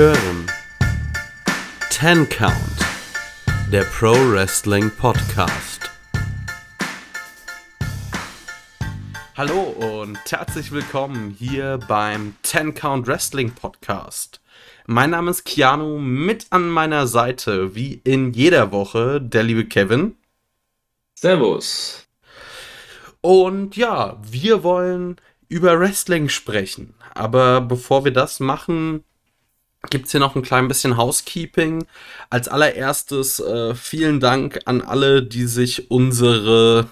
hören Ten Count, der Pro Wrestling Podcast. Hallo und herzlich willkommen hier beim Ten Count Wrestling Podcast. Mein Name ist Keanu, mit an meiner Seite, wie in jeder Woche, der liebe Kevin. Servus. Und ja, wir wollen über Wrestling sprechen. Aber bevor wir das machen, gibt es hier noch ein klein bisschen Housekeeping. Als allererstes äh, vielen Dank an alle, die sich unsere,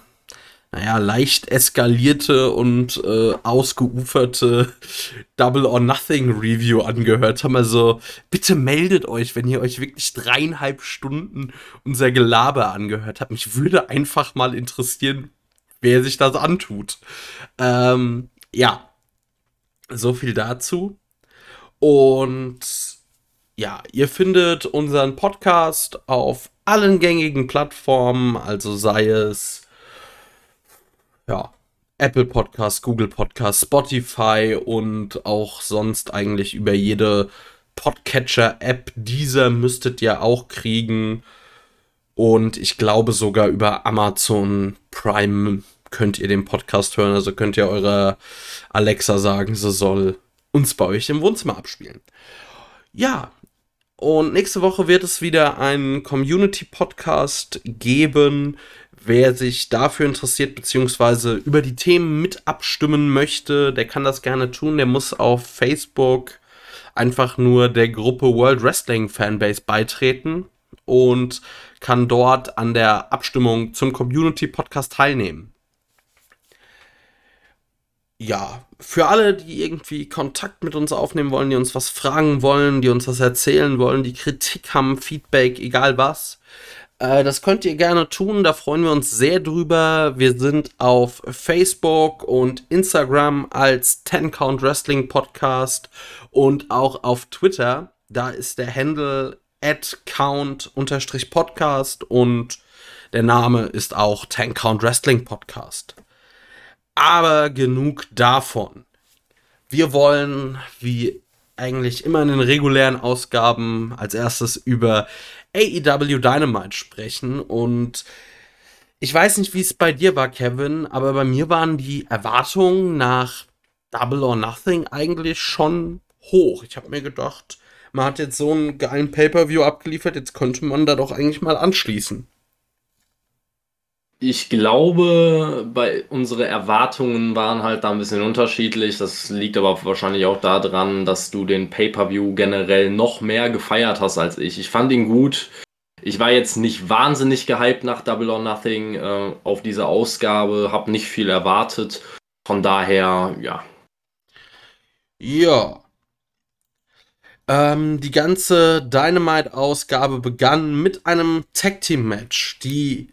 naja, leicht eskalierte und äh, ausgeuferte Double or Nothing Review angehört haben. Also bitte meldet euch, wenn ihr euch wirklich dreieinhalb Stunden unser Gelaber angehört habt. Mich würde einfach mal interessieren, wer sich das antut. Ähm, ja, so viel dazu. Und ja, ihr findet unseren Podcast auf allen gängigen Plattformen, also sei es ja, Apple Podcast, Google Podcast, Spotify und auch sonst eigentlich über jede Podcatcher-App. Dieser müsstet ihr auch kriegen. Und ich glaube sogar über Amazon Prime könnt ihr den Podcast hören. Also könnt ihr eurer Alexa sagen, sie soll uns bei euch im Wohnzimmer abspielen. Ja, und nächste Woche wird es wieder einen Community-Podcast geben. Wer sich dafür interessiert, beziehungsweise über die Themen mit abstimmen möchte, der kann das gerne tun. Der muss auf Facebook einfach nur der Gruppe World Wrestling Fanbase beitreten und kann dort an der Abstimmung zum Community Podcast teilnehmen ja, für alle, die irgendwie Kontakt mit uns aufnehmen wollen, die uns was fragen wollen, die uns was erzählen wollen, die Kritik haben, Feedback, egal was, äh, das könnt ihr gerne tun. Da freuen wir uns sehr drüber. Wir sind auf Facebook und Instagram als Ten Count Wrestling Podcast und auch auf Twitter. Da ist der Handle at count-podcast und der Name ist auch Ten Count Wrestling Podcast. Aber genug davon. Wir wollen, wie eigentlich immer in den regulären Ausgaben, als erstes über AEW Dynamite sprechen. Und ich weiß nicht, wie es bei dir war, Kevin, aber bei mir waren die Erwartungen nach Double or Nothing eigentlich schon hoch. Ich habe mir gedacht, man hat jetzt so einen geilen Pay-per-View abgeliefert, jetzt könnte man da doch eigentlich mal anschließen. Ich glaube, bei unsere Erwartungen waren halt da ein bisschen unterschiedlich. Das liegt aber wahrscheinlich auch daran, dass du den Pay-per-View generell noch mehr gefeiert hast als ich. Ich fand ihn gut. Ich war jetzt nicht wahnsinnig gehypt nach Double or Nothing äh, auf diese Ausgabe, habe nicht viel erwartet. Von daher, ja. Ja. Ähm, die ganze Dynamite-Ausgabe begann mit einem Tag-Team-Match. Die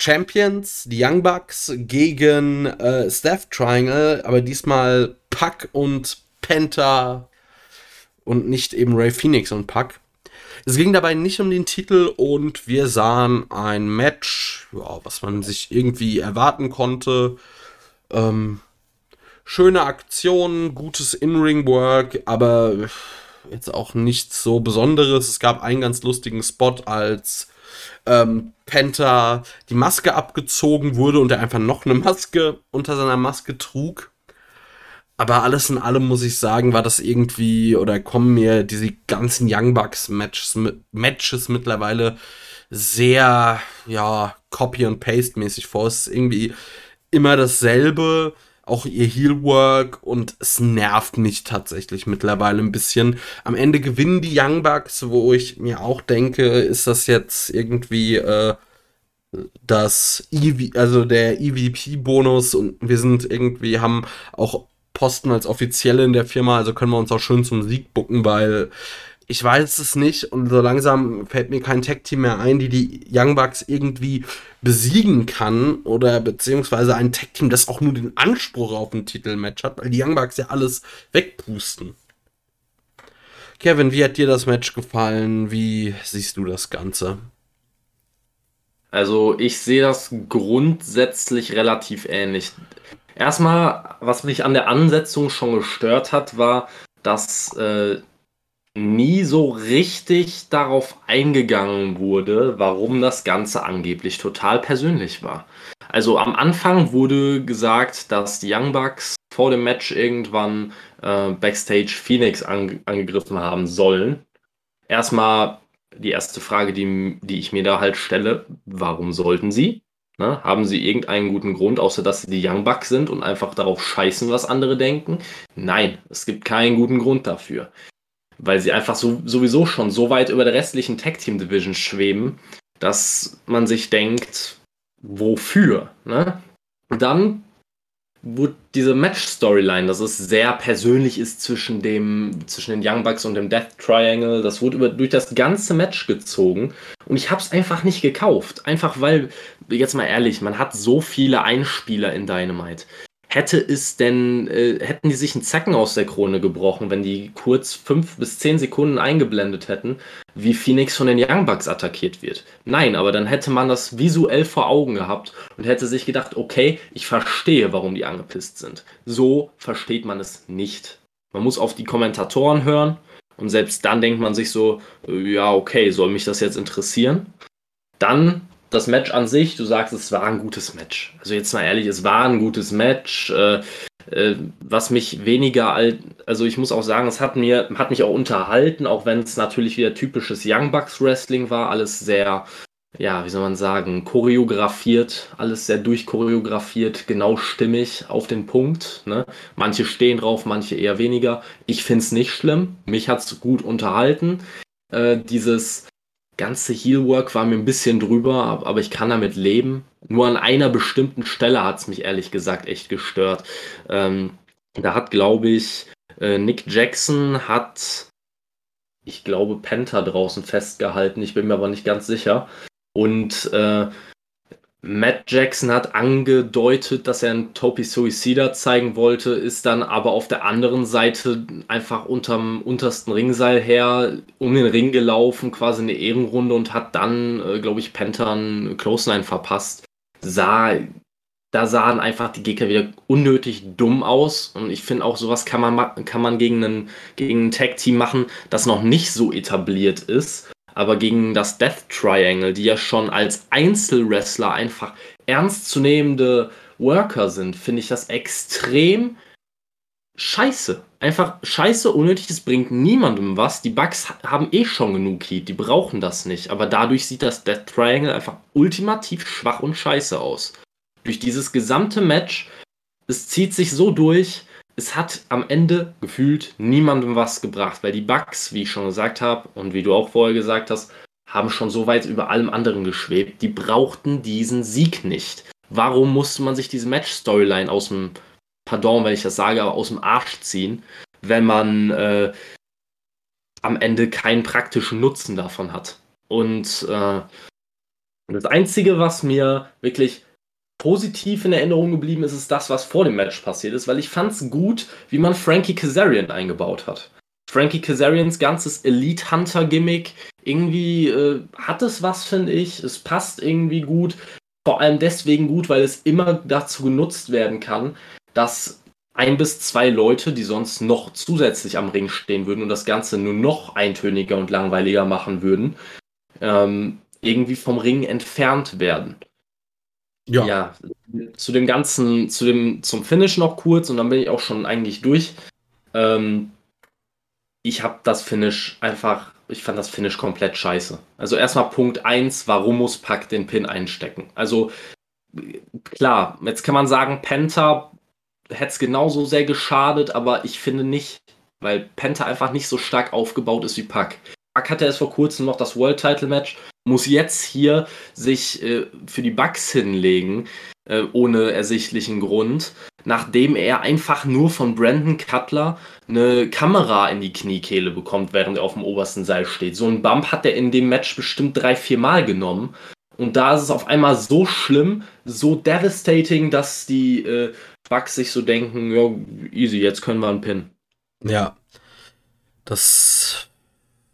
Champions, die Young Bucks gegen äh, Steph Triangle, aber diesmal Puck und Penta und nicht eben Ray Phoenix und Puck. Es ging dabei nicht um den Titel und wir sahen ein Match, ja, was man sich irgendwie erwarten konnte. Ähm, schöne Aktionen, gutes In-Ring-Work, aber jetzt auch nichts so Besonderes. Es gab einen ganz lustigen Spot, als ähm, Penta die Maske abgezogen wurde und er einfach noch eine Maske unter seiner Maske trug. Aber alles in allem muss ich sagen, war das irgendwie oder kommen mir diese ganzen Young Bucks Matches, Matches mittlerweile sehr, ja, Copy and Paste mäßig vor. Es ist irgendwie immer dasselbe auch ihr Heelwork und es nervt mich tatsächlich mittlerweile ein bisschen. Am Ende gewinnen die Young Bucks, wo ich mir auch denke, ist das jetzt irgendwie äh, das EV, also der EVP-Bonus und wir sind irgendwie, haben auch Posten als Offizielle in der Firma, also können wir uns auch schön zum Sieg bucken, weil ich weiß es nicht und so langsam fällt mir kein Tech-Team mehr ein, die die Young Bucks irgendwie besiegen kann oder beziehungsweise ein Tech-Team, das auch nur den Anspruch auf ein Titelmatch hat, weil die Young Bucks ja alles wegpusten. Kevin, wie hat dir das Match gefallen? Wie siehst du das Ganze? Also ich sehe das grundsätzlich relativ ähnlich. Erstmal, was mich an der Ansetzung schon gestört hat, war, dass äh, nie so richtig darauf eingegangen wurde, warum das Ganze angeblich total persönlich war. Also am Anfang wurde gesagt, dass die Young Bucks vor dem Match irgendwann äh, Backstage Phoenix an, angegriffen haben sollen. Erstmal die erste Frage, die, die ich mir da halt stelle, warum sollten sie? Ne? Haben sie irgendeinen guten Grund, außer dass sie die Young Bucks sind und einfach darauf scheißen, was andere denken? Nein, es gibt keinen guten Grund dafür weil sie einfach so, sowieso schon so weit über der restlichen Tag Team Division schweben, dass man sich denkt, wofür? Ne? Dann wurde diese Match-Storyline, dass es sehr persönlich ist zwischen, dem, zwischen den Young Bucks und dem Death Triangle, das wurde über, durch das ganze Match gezogen. Und ich habe es einfach nicht gekauft. Einfach weil, jetzt mal ehrlich, man hat so viele Einspieler in Dynamite hätte es denn, äh, hätten die sich einen Zacken aus der Krone gebrochen, wenn die kurz fünf bis zehn Sekunden eingeblendet hätten, wie Phoenix von den Young Bucks attackiert wird. Nein, aber dann hätte man das visuell vor Augen gehabt und hätte sich gedacht, okay, ich verstehe, warum die angepisst sind. So versteht man es nicht. Man muss auf die Kommentatoren hören und selbst dann denkt man sich so, äh, ja, okay, soll mich das jetzt interessieren? Dann das Match an sich, du sagst, es war ein gutes Match. Also jetzt mal ehrlich, es war ein gutes Match. Äh, äh, was mich weniger, also ich muss auch sagen, es hat mir, hat mich auch unterhalten, auch wenn es natürlich wieder typisches Young Bucks Wrestling war, alles sehr, ja, wie soll man sagen, choreografiert, alles sehr durchchoreografiert, genau stimmig auf den Punkt. Ne? Manche stehen drauf, manche eher weniger. Ich finde es nicht schlimm. Mich hat es gut unterhalten. Äh, dieses ganze Heelwork war mir ein bisschen drüber, aber ich kann damit leben. Nur an einer bestimmten Stelle hat es mich ehrlich gesagt echt gestört. Ähm, da hat, glaube ich, äh, Nick Jackson hat, ich glaube, Penta draußen festgehalten. Ich bin mir aber nicht ganz sicher. Und äh, Matt Jackson hat angedeutet, dass er einen Topi Suicida zeigen wollte, ist dann aber auf der anderen Seite einfach unterm untersten Ringseil her um den Ring gelaufen, quasi eine Ehrenrunde und hat dann, äh, glaube ich, Penta einen Clothesline verpasst. Sah, da sahen einfach die Gegner wieder unnötig dumm aus und ich finde auch sowas kann man, kann man gegen, einen, gegen ein Tag-Team machen, das noch nicht so etabliert ist aber gegen das Death Triangle, die ja schon als Einzelwrestler einfach ernstzunehmende Worker sind, finde ich das extrem scheiße. Einfach scheiße, unnötig, es bringt niemandem was. Die Bugs haben eh schon genug Heat, die brauchen das nicht. Aber dadurch sieht das Death Triangle einfach ultimativ schwach und scheiße aus. Durch dieses gesamte Match, es zieht sich so durch, es hat am Ende gefühlt niemandem was gebracht, weil die Bugs, wie ich schon gesagt habe und wie du auch vorher gesagt hast, haben schon so weit über allem anderen geschwebt. Die brauchten diesen Sieg nicht. Warum musste man sich diese Match-Storyline aus dem, pardon, wenn ich das sage, aber aus dem Arsch ziehen, wenn man äh, am Ende keinen praktischen Nutzen davon hat? Und äh, das Einzige, was mir wirklich positiv in Erinnerung geblieben ist, ist das, was vor dem Match passiert ist, weil ich fand es gut, wie man Frankie Kazarian eingebaut hat. Frankie Kazarians ganzes Elite Hunter Gimmick, irgendwie äh, hat es was, finde ich. Es passt irgendwie gut. Vor allem deswegen gut, weil es immer dazu genutzt werden kann, dass ein bis zwei Leute, die sonst noch zusätzlich am Ring stehen würden und das Ganze nur noch eintöniger und langweiliger machen würden, ähm, irgendwie vom Ring entfernt werden. Ja. ja. Zu dem ganzen, zu dem, zum Finish noch kurz und dann bin ich auch schon eigentlich durch. Ähm, ich habe das Finish einfach, ich fand das Finish komplett scheiße. Also erstmal Punkt 1, warum muss Pack den Pin einstecken? Also klar, jetzt kann man sagen, Penta hätte es genauso sehr geschadet, aber ich finde nicht, weil Penta einfach nicht so stark aufgebaut ist wie Pack. Pack hatte erst vor kurzem noch das World Title Match muss jetzt hier sich äh, für die Bugs hinlegen, äh, ohne ersichtlichen Grund, nachdem er einfach nur von Brandon Cutler eine Kamera in die Kniekehle bekommt, während er auf dem obersten Seil steht. So ein Bump hat er in dem Match bestimmt drei, vier Mal genommen. Und da ist es auf einmal so schlimm, so devastating, dass die äh, Bugs sich so denken, ja, easy, jetzt können wir einen Pin. Ja. Das,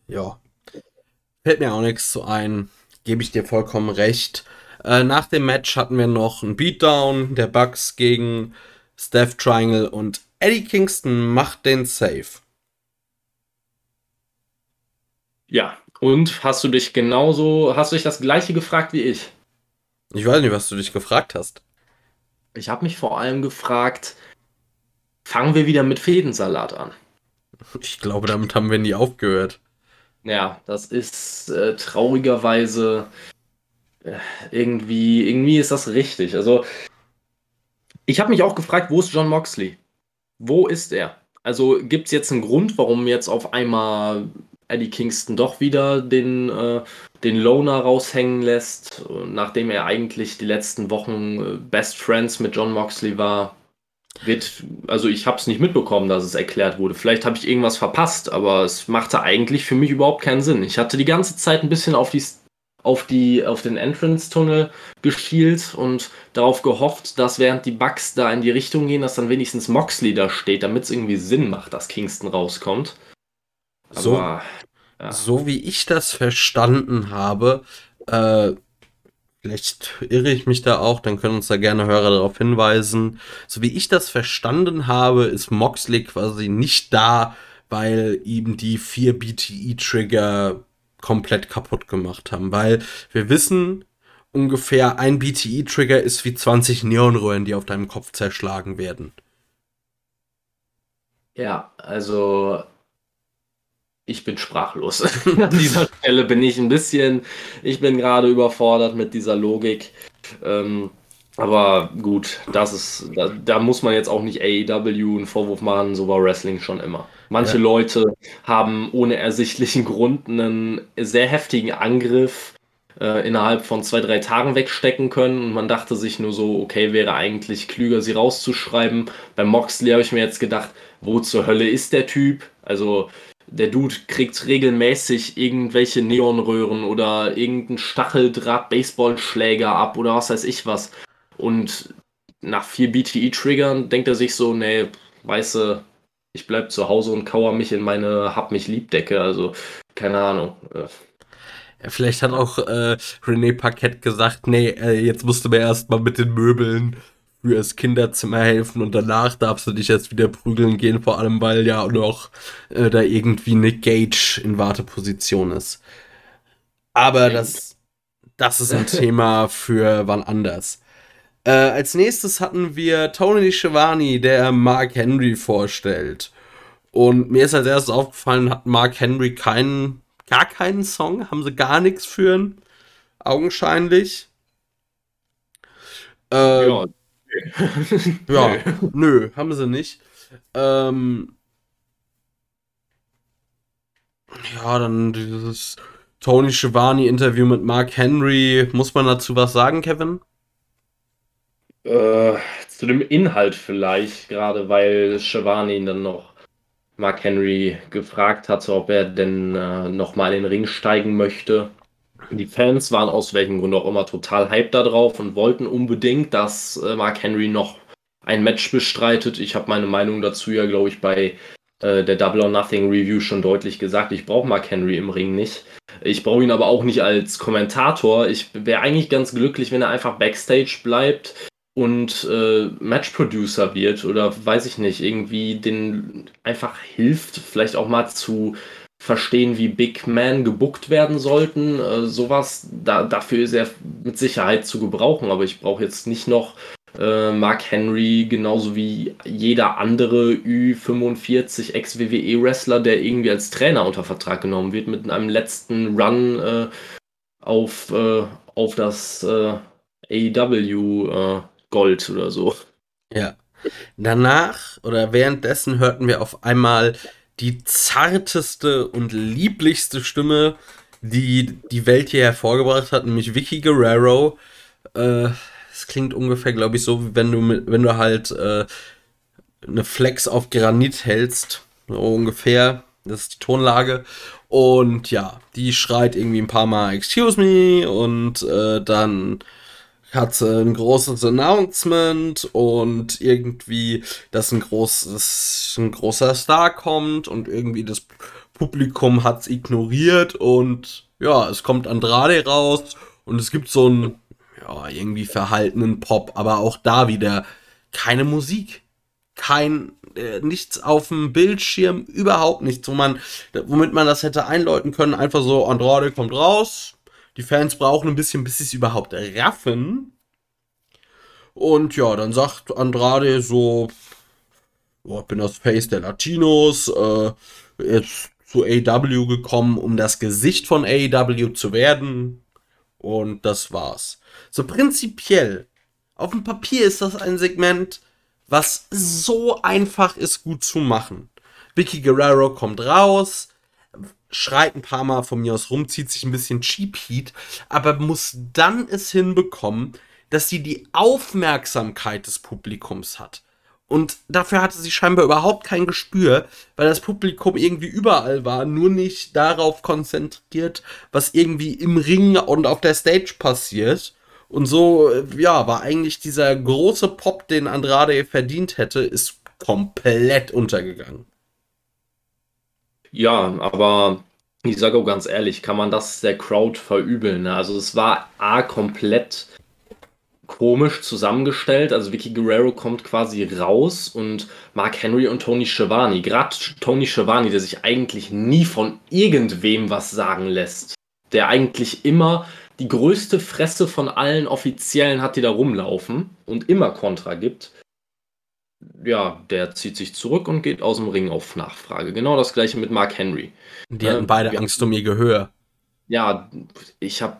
ja, Fällt mir auch nichts zu ein. Gebe ich dir vollkommen recht. Äh, nach dem Match hatten wir noch einen Beatdown der Bucks gegen Steph Triangle und Eddie Kingston macht den Save. Ja, und hast du dich genauso, hast du dich das gleiche gefragt wie ich? Ich weiß nicht, was du dich gefragt hast. Ich habe mich vor allem gefragt, fangen wir wieder mit Fädensalat an? Ich glaube, damit haben wir nie aufgehört. Ja, das ist äh, traurigerweise äh, irgendwie, irgendwie ist das richtig. Also, ich habe mich auch gefragt, wo ist John Moxley? Wo ist er? Also gibt es jetzt einen Grund, warum jetzt auf einmal Eddie Kingston doch wieder den, äh, den Loner raushängen lässt, nachdem er eigentlich die letzten Wochen äh, Best Friends mit John Moxley war? Wird, also ich habe es nicht mitbekommen, dass es erklärt wurde. Vielleicht habe ich irgendwas verpasst, aber es machte eigentlich für mich überhaupt keinen Sinn. Ich hatte die ganze Zeit ein bisschen auf die auf, die, auf den Entrance-Tunnel geschielt und darauf gehofft, dass während die Bugs da in die Richtung gehen, dass dann wenigstens Moxley da steht, damit es irgendwie Sinn macht, dass Kingston rauskommt. Aber, so, ja. so wie ich das verstanden habe, äh, vielleicht irre ich mich da auch, dann können uns da gerne Hörer darauf hinweisen. So wie ich das verstanden habe, ist Moxley quasi nicht da, weil ihm die vier BTE-Trigger komplett kaputt gemacht haben, weil wir wissen, ungefähr ein BTE-Trigger ist wie 20 Neonröhren, die auf deinem Kopf zerschlagen werden. Ja, also ich bin sprachlos. An dieser Stelle bin ich ein bisschen, ich bin gerade überfordert mit dieser Logik. Ähm, aber gut, das ist, da, da, muss man jetzt auch nicht AEW einen Vorwurf machen, so war Wrestling schon immer. Manche ja. Leute haben ohne ersichtlichen Grund einen sehr heftigen Angriff äh, innerhalb von zwei, drei Tagen wegstecken können und man dachte sich nur so, okay, wäre eigentlich klüger, sie rauszuschreiben. Bei Moxley habe ich mir jetzt gedacht, wo zur Hölle ist der Typ? Also der Dude kriegt regelmäßig irgendwelche Neonröhren oder irgendeinen Stacheldraht-Baseballschläger ab oder was weiß ich was. Und nach vier BTE-Triggern denkt er sich so, nee, weiße, ich bleib zu Hause und kauer mich in meine Hab mich Liebdecke. Also, keine Ahnung. Ja, vielleicht hat auch äh, René Paquette gesagt, nee, äh, jetzt musst du mir erstmal mit den Möbeln für das Kinderzimmer helfen und danach darfst du dich jetzt wieder prügeln gehen, vor allem weil ja noch äh, da irgendwie Nick Gage in Warteposition ist. Aber das, das ist ein Thema für wann anders. Äh, als nächstes hatten wir Tony Schiavone, der Mark Henry vorstellt. Und mir ist als erstes aufgefallen, hat Mark Henry keinen, gar keinen Song, haben sie gar nichts führen, augenscheinlich. Äh, ja, ja, nö, haben sie nicht. Ähm, ja, dann dieses Tony Schiavone Interview mit Mark Henry. Muss man dazu was sagen, Kevin? Äh, zu dem Inhalt vielleicht, gerade weil Shivani dann noch Mark Henry gefragt hatte, ob er denn äh, nochmal in den Ring steigen möchte. Die Fans waren aus welchem Grund auch immer total hyped da drauf und wollten unbedingt, dass äh, Mark Henry noch ein Match bestreitet. Ich habe meine Meinung dazu ja, glaube ich, bei äh, der Double or Nothing Review schon deutlich gesagt. Ich brauche Mark Henry im Ring nicht. Ich brauche ihn aber auch nicht als Kommentator. Ich wäre eigentlich ganz glücklich, wenn er einfach Backstage bleibt und äh, Match-Producer wird oder weiß ich nicht, irgendwie den einfach hilft, vielleicht auch mal zu verstehen, wie Big Man gebuckt werden sollten. Äh, sowas, da, dafür ist er mit Sicherheit zu gebrauchen, aber ich brauche jetzt nicht noch äh, Mark Henry, genauso wie jeder andere Ü45 Ex-WWE-Wrestler, der irgendwie als Trainer unter Vertrag genommen wird, mit einem letzten Run äh, auf, äh, auf das äh, AEW Gold oder so. Ja. Danach oder währenddessen hörten wir auf einmal die zarteste und lieblichste Stimme, die die Welt hier hervorgebracht hat, nämlich Vicky Guerrero. Äh, es klingt ungefähr, glaube ich, so, wie wenn du wenn du halt äh, eine Flex auf Granit hältst. So ungefähr. Das ist die Tonlage. Und ja, die schreit irgendwie ein paar Mal Excuse me und äh, dann hat ein großes Announcement und irgendwie, dass ein, großes, ein großer Star kommt und irgendwie das Publikum hat es ignoriert und ja, es kommt Andrade raus und es gibt so einen, ja, irgendwie verhaltenen Pop, aber auch da wieder keine Musik. Kein, äh, nichts auf dem Bildschirm, überhaupt nichts, wo man, womit man das hätte einläuten können. Einfach so, Andrade kommt raus. Die Fans brauchen ein bisschen, bis sie es überhaupt raffen. Und ja, dann sagt Andrade so, oh, ich bin das Face der Latinos, äh, jetzt zu AW gekommen, um das Gesicht von AW zu werden. Und das war's. So prinzipiell, auf dem Papier ist das ein Segment, was so einfach ist, gut zu machen. Vicky Guerrero kommt raus, schreit ein paar Mal von mir aus rum, zieht sich ein bisschen Cheap Heat, aber muss dann es hinbekommen, dass sie die Aufmerksamkeit des Publikums hat. Und dafür hatte sie scheinbar überhaupt kein Gespür, weil das Publikum irgendwie überall war, nur nicht darauf konzentriert, was irgendwie im Ring und auf der Stage passiert. Und so, ja, war eigentlich dieser große Pop, den Andrade verdient hätte, ist komplett untergegangen. Ja, aber ich sage auch ganz ehrlich, kann man das der Crowd verübeln? Ne? Also es war A komplett komisch zusammengestellt. Also Vicky Guerrero kommt quasi raus und Mark Henry und Tony Schiavone, gerade Tony Schiavone, der sich eigentlich nie von irgendwem was sagen lässt, der eigentlich immer die größte Fresse von allen Offiziellen hat, die da rumlaufen und immer Kontra gibt. Ja, der zieht sich zurück und geht aus dem Ring auf Nachfrage. Genau das gleiche mit Mark Henry. Die hatten beide äh, Angst um ihr Gehör. Ja, ich habe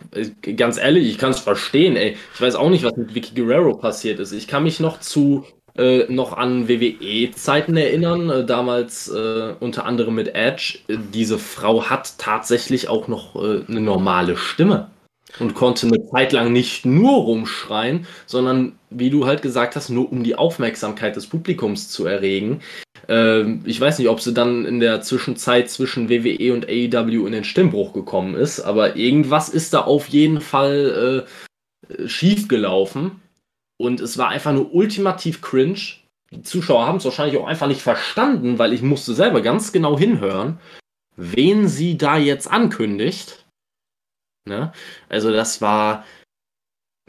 ganz ehrlich, ich kann es verstehen, ey. Ich weiß auch nicht, was mit Vicky Guerrero passiert ist. Ich kann mich noch zu äh, noch an WWE-Zeiten erinnern, äh, damals äh, unter anderem mit Edge. diese Frau hat tatsächlich auch noch äh, eine normale Stimme und konnte eine Zeit lang nicht nur rumschreien, sondern wie du halt gesagt hast, nur um die Aufmerksamkeit des Publikums zu erregen. Ähm, ich weiß nicht, ob sie dann in der Zwischenzeit zwischen WWE und AEW in den Stimmbruch gekommen ist, aber irgendwas ist da auf jeden Fall äh, schief gelaufen und es war einfach nur ultimativ cringe. Die Zuschauer haben es wahrscheinlich auch einfach nicht verstanden, weil ich musste selber ganz genau hinhören, wen sie da jetzt ankündigt. Ne? Also das war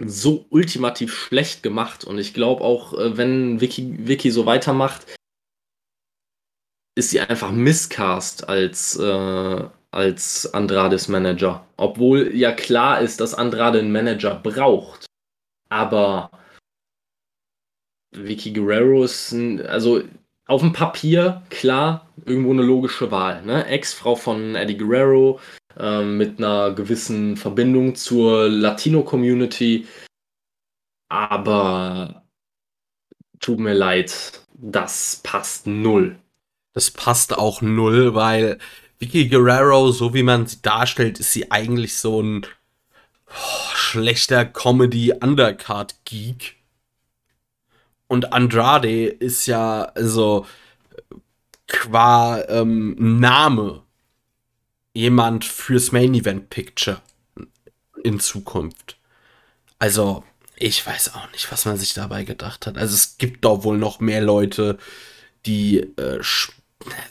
so ultimativ schlecht gemacht und ich glaube auch, äh, wenn Vicky, Vicky so weitermacht, ist sie einfach miscast als, äh, als Andrades Manager. Obwohl ja klar ist, dass Andrade einen Manager braucht. Aber Vicky Guerrero ist, ein, also auf dem Papier, klar, irgendwo eine logische Wahl. Ne? Ex-Frau von Eddie Guerrero, ähm, mit einer gewissen Verbindung zur Latino-Community. Aber tut mir leid, das passt null. Das passt auch null, weil Vicky Guerrero, so wie man sie darstellt, ist sie eigentlich so ein oh, schlechter Comedy-Undercard-Geek. Und Andrade ist ja, also, qua ähm, Name jemand fürs Main Event Picture in Zukunft. Also, ich weiß auch nicht, was man sich dabei gedacht hat. Also, es gibt doch wohl noch mehr Leute, die äh,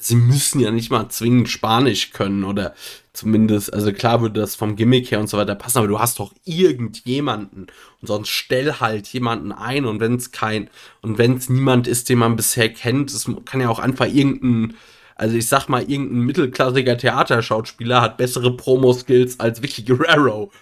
sie müssen ja nicht mal zwingend Spanisch können oder zumindest, also klar würde das vom Gimmick her und so weiter passen, aber du hast doch irgendjemanden und sonst stell halt jemanden ein und wenn es kein und wenn es niemand ist, den man bisher kennt, es kann ja auch einfach irgendein also ich sag mal, irgendein mittelklassiger Theaterschauspieler hat bessere Promo-Skills als Vicky Guerrero.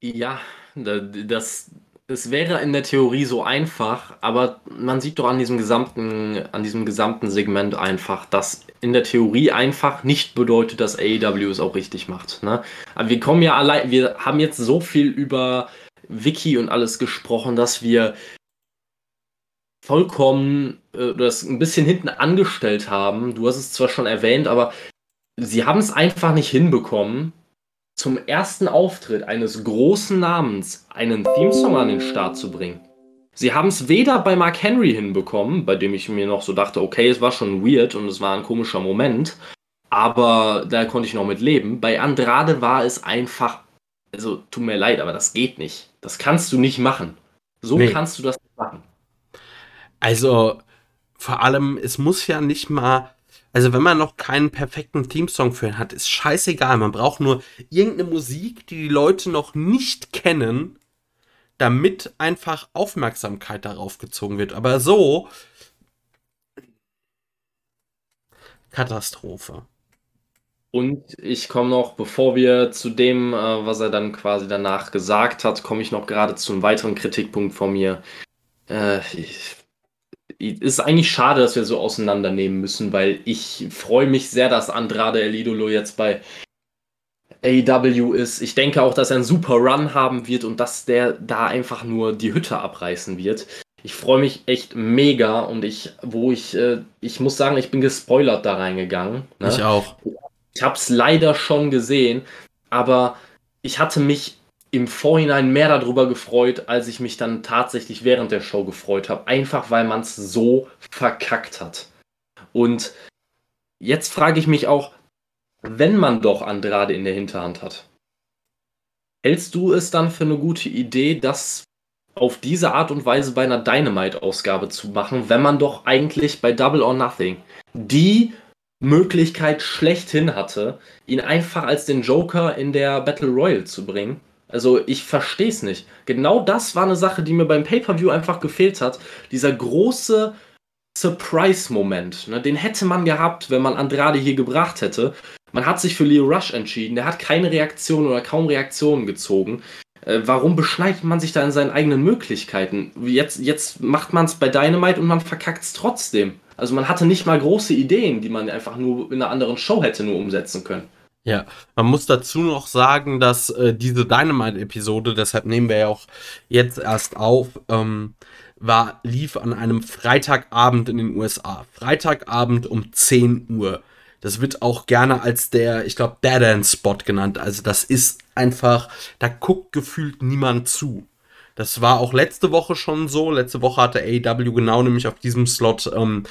Ja, das, das wäre in der Theorie so einfach, aber man sieht doch an diesem gesamten, an diesem gesamten Segment einfach, dass in der Theorie einfach nicht bedeutet, dass AEW es auch richtig macht. Ne? Aber wir kommen ja allein, wir haben jetzt so viel über Wiki und alles gesprochen, dass wir vollkommen äh, das ein bisschen hinten angestellt haben. Du hast es zwar schon erwähnt, aber sie haben es einfach nicht hinbekommen, zum ersten Auftritt eines großen Namens einen Themesong an den Start zu bringen. Sie haben es weder bei Mark Henry hinbekommen, bei dem ich mir noch so dachte, okay, es war schon weird und es war ein komischer Moment, aber da konnte ich noch mit leben. Bei Andrade war es einfach, also tut mir leid, aber das geht nicht. Das kannst du nicht machen. So nee. kannst du das nicht machen. Also, vor allem, es muss ja nicht mal. Also, wenn man noch keinen perfekten Themesong für ihn hat, ist scheißegal. Man braucht nur irgendeine Musik, die die Leute noch nicht kennen, damit einfach Aufmerksamkeit darauf gezogen wird. Aber so. Katastrophe. Und ich komme noch, bevor wir zu dem, äh, was er dann quasi danach gesagt hat, komme ich noch gerade zu einem weiteren Kritikpunkt von mir. Äh, ich, ist eigentlich schade, dass wir so auseinandernehmen müssen, weil ich freue mich sehr, dass Andrade El Idolo jetzt bei AEW ist. Ich denke auch, dass er einen super Run haben wird und dass der da einfach nur die Hütte abreißen wird. Ich freue mich echt mega und ich, wo ich, äh, ich muss sagen, ich bin gespoilert da reingegangen. Ne? Ich auch. Ich habe es leider schon gesehen, aber ich hatte mich im Vorhinein mehr darüber gefreut, als ich mich dann tatsächlich während der Show gefreut habe. Einfach weil man es so verkackt hat. Und jetzt frage ich mich auch, wenn man doch Andrade in der Hinterhand hat, hältst du es dann für eine gute Idee, das auf diese Art und Weise bei einer Dynamite-Ausgabe zu machen, wenn man doch eigentlich bei Double or Nothing die Möglichkeit schlechthin hatte, ihn einfach als den Joker in der Battle Royale zu bringen? Also ich verstehe es nicht. Genau das war eine Sache, die mir beim Pay-per-View einfach gefehlt hat. Dieser große Surprise-Moment, ne, den hätte man gehabt, wenn man Andrade hier gebracht hätte. Man hat sich für Leo Rush entschieden. Der hat keine Reaktion oder kaum Reaktionen gezogen. Äh, warum beschneidet man sich da in seinen eigenen Möglichkeiten? Jetzt, jetzt macht man es bei Dynamite und man verkackt es trotzdem. Also man hatte nicht mal große Ideen, die man einfach nur in einer anderen Show hätte nur umsetzen können. Ja, man muss dazu noch sagen, dass äh, diese Dynamite-Episode, deshalb nehmen wir ja auch jetzt erst auf, ähm, war, lief an einem Freitagabend in den USA. Freitagabend um 10 Uhr. Das wird auch gerne als der, ich glaube, Dead End Spot genannt. Also das ist einfach, da guckt gefühlt niemand zu. Das war auch letzte Woche schon so. Letzte Woche hatte AEW genau nämlich auf diesem Slot ähm,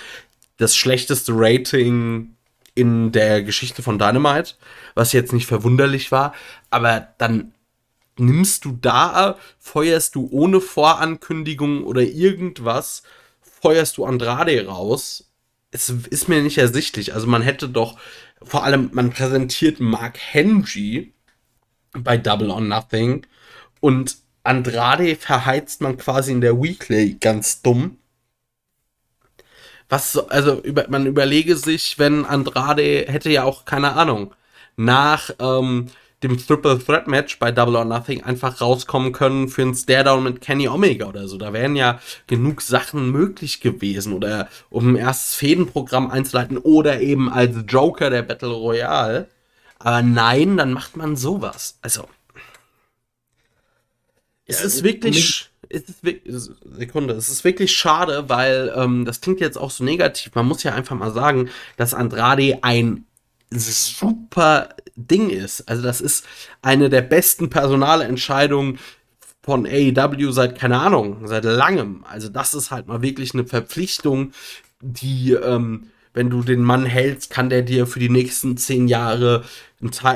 das schlechteste Rating in der Geschichte von Dynamite, was jetzt nicht verwunderlich war. Aber dann nimmst du da, feuerst du ohne Vorankündigung oder irgendwas, feuerst du Andrade raus es ist mir nicht ersichtlich. Also man hätte doch, vor allem, man präsentiert Mark Henry bei Double or Nothing und Andrade verheizt man quasi in der Weekly ganz dumm. Was, also über, man überlege sich, wenn Andrade hätte ja auch, keine Ahnung, nach ähm, dem Triple Threat Match bei Double or Nothing einfach rauskommen können für einen Staredown mit Kenny Omega oder so. Da wären ja genug Sachen möglich gewesen oder um ein erstes Fädenprogramm einzuleiten oder eben als Joker der Battle Royale. Aber nein, dann macht man sowas. Also. Es ist wirklich. Es ist wirklich, Sekunde, es ist wirklich schade, weil ähm, das klingt jetzt auch so negativ. Man muss ja einfach mal sagen, dass Andrade ein super Ding ist. Also das ist eine der besten Personalentscheidungen von AEW seit, keine Ahnung, seit langem. Also das ist halt mal wirklich eine Verpflichtung, die, ähm, wenn du den Mann hältst, kann der dir für die nächsten zehn Jahre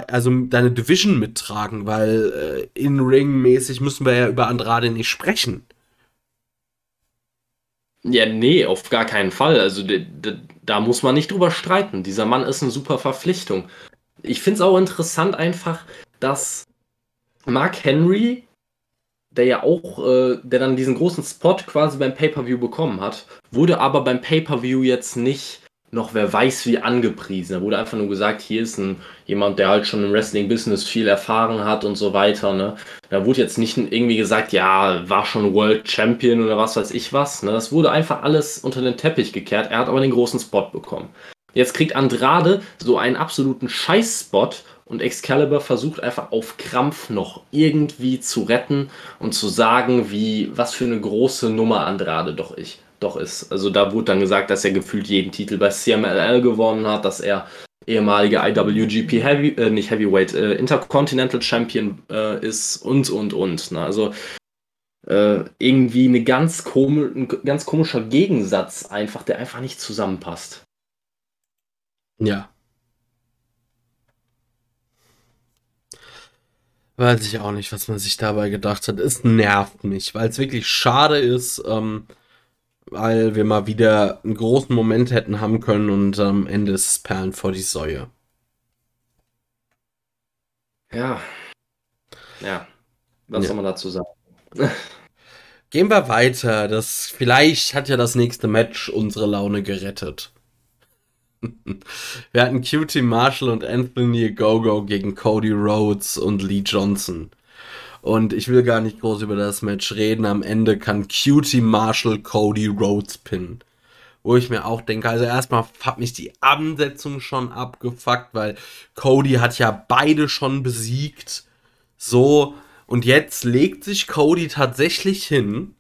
also deine Division mittragen, weil äh, in-ring-mäßig müssen wir ja über Andrade nicht sprechen. Ja, nee, auf gar keinen Fall. Also da muss man nicht drüber streiten. Dieser Mann ist eine super Verpflichtung ich finde es auch interessant einfach, dass Mark Henry, der ja auch, äh, der dann diesen großen Spot quasi beim Pay-Per-View bekommen hat, wurde aber beim Pay-Per-View jetzt nicht noch wer weiß wie angepriesen. Da wurde einfach nur gesagt, hier ist ein, jemand, der halt schon im Wrestling-Business viel erfahren hat und so weiter. Ne? Da wurde jetzt nicht irgendwie gesagt, ja, war schon World Champion oder was weiß ich was. Ne? Das wurde einfach alles unter den Teppich gekehrt. Er hat aber den großen Spot bekommen. Jetzt kriegt Andrade so einen absoluten Scheißspot und Excalibur versucht einfach auf Krampf noch irgendwie zu retten und zu sagen, wie, was für eine große Nummer Andrade doch ich doch ist. Also da wurde dann gesagt, dass er gefühlt jeden Titel bei CMLL gewonnen hat, dass er ehemaliger IWGP Heavy, äh, nicht Heavyweight, äh, Intercontinental Champion äh, ist und und und. Ne? Also äh, irgendwie eine ganz komi ein ganz komischer Gegensatz einfach, der einfach nicht zusammenpasst. Ja. Weiß ich auch nicht, was man sich dabei gedacht hat. Es nervt mich, weil es wirklich schade ist, ähm, weil wir mal wieder einen großen Moment hätten haben können und am Ende ist es Perlen vor die Säue. Ja. Ja. Was ja. soll man dazu sagen? Gehen wir weiter. Das, vielleicht hat ja das nächste Match unsere Laune gerettet. Wir hatten QT Marshall und Anthony Gogo gegen Cody Rhodes und Lee Johnson. Und ich will gar nicht groß über das Match reden. Am Ende kann QT Marshall Cody Rhodes pinnen. Wo ich mir auch denke, also erstmal hat mich die Ansetzung schon abgefuckt, weil Cody hat ja beide schon besiegt. So, und jetzt legt sich Cody tatsächlich hin.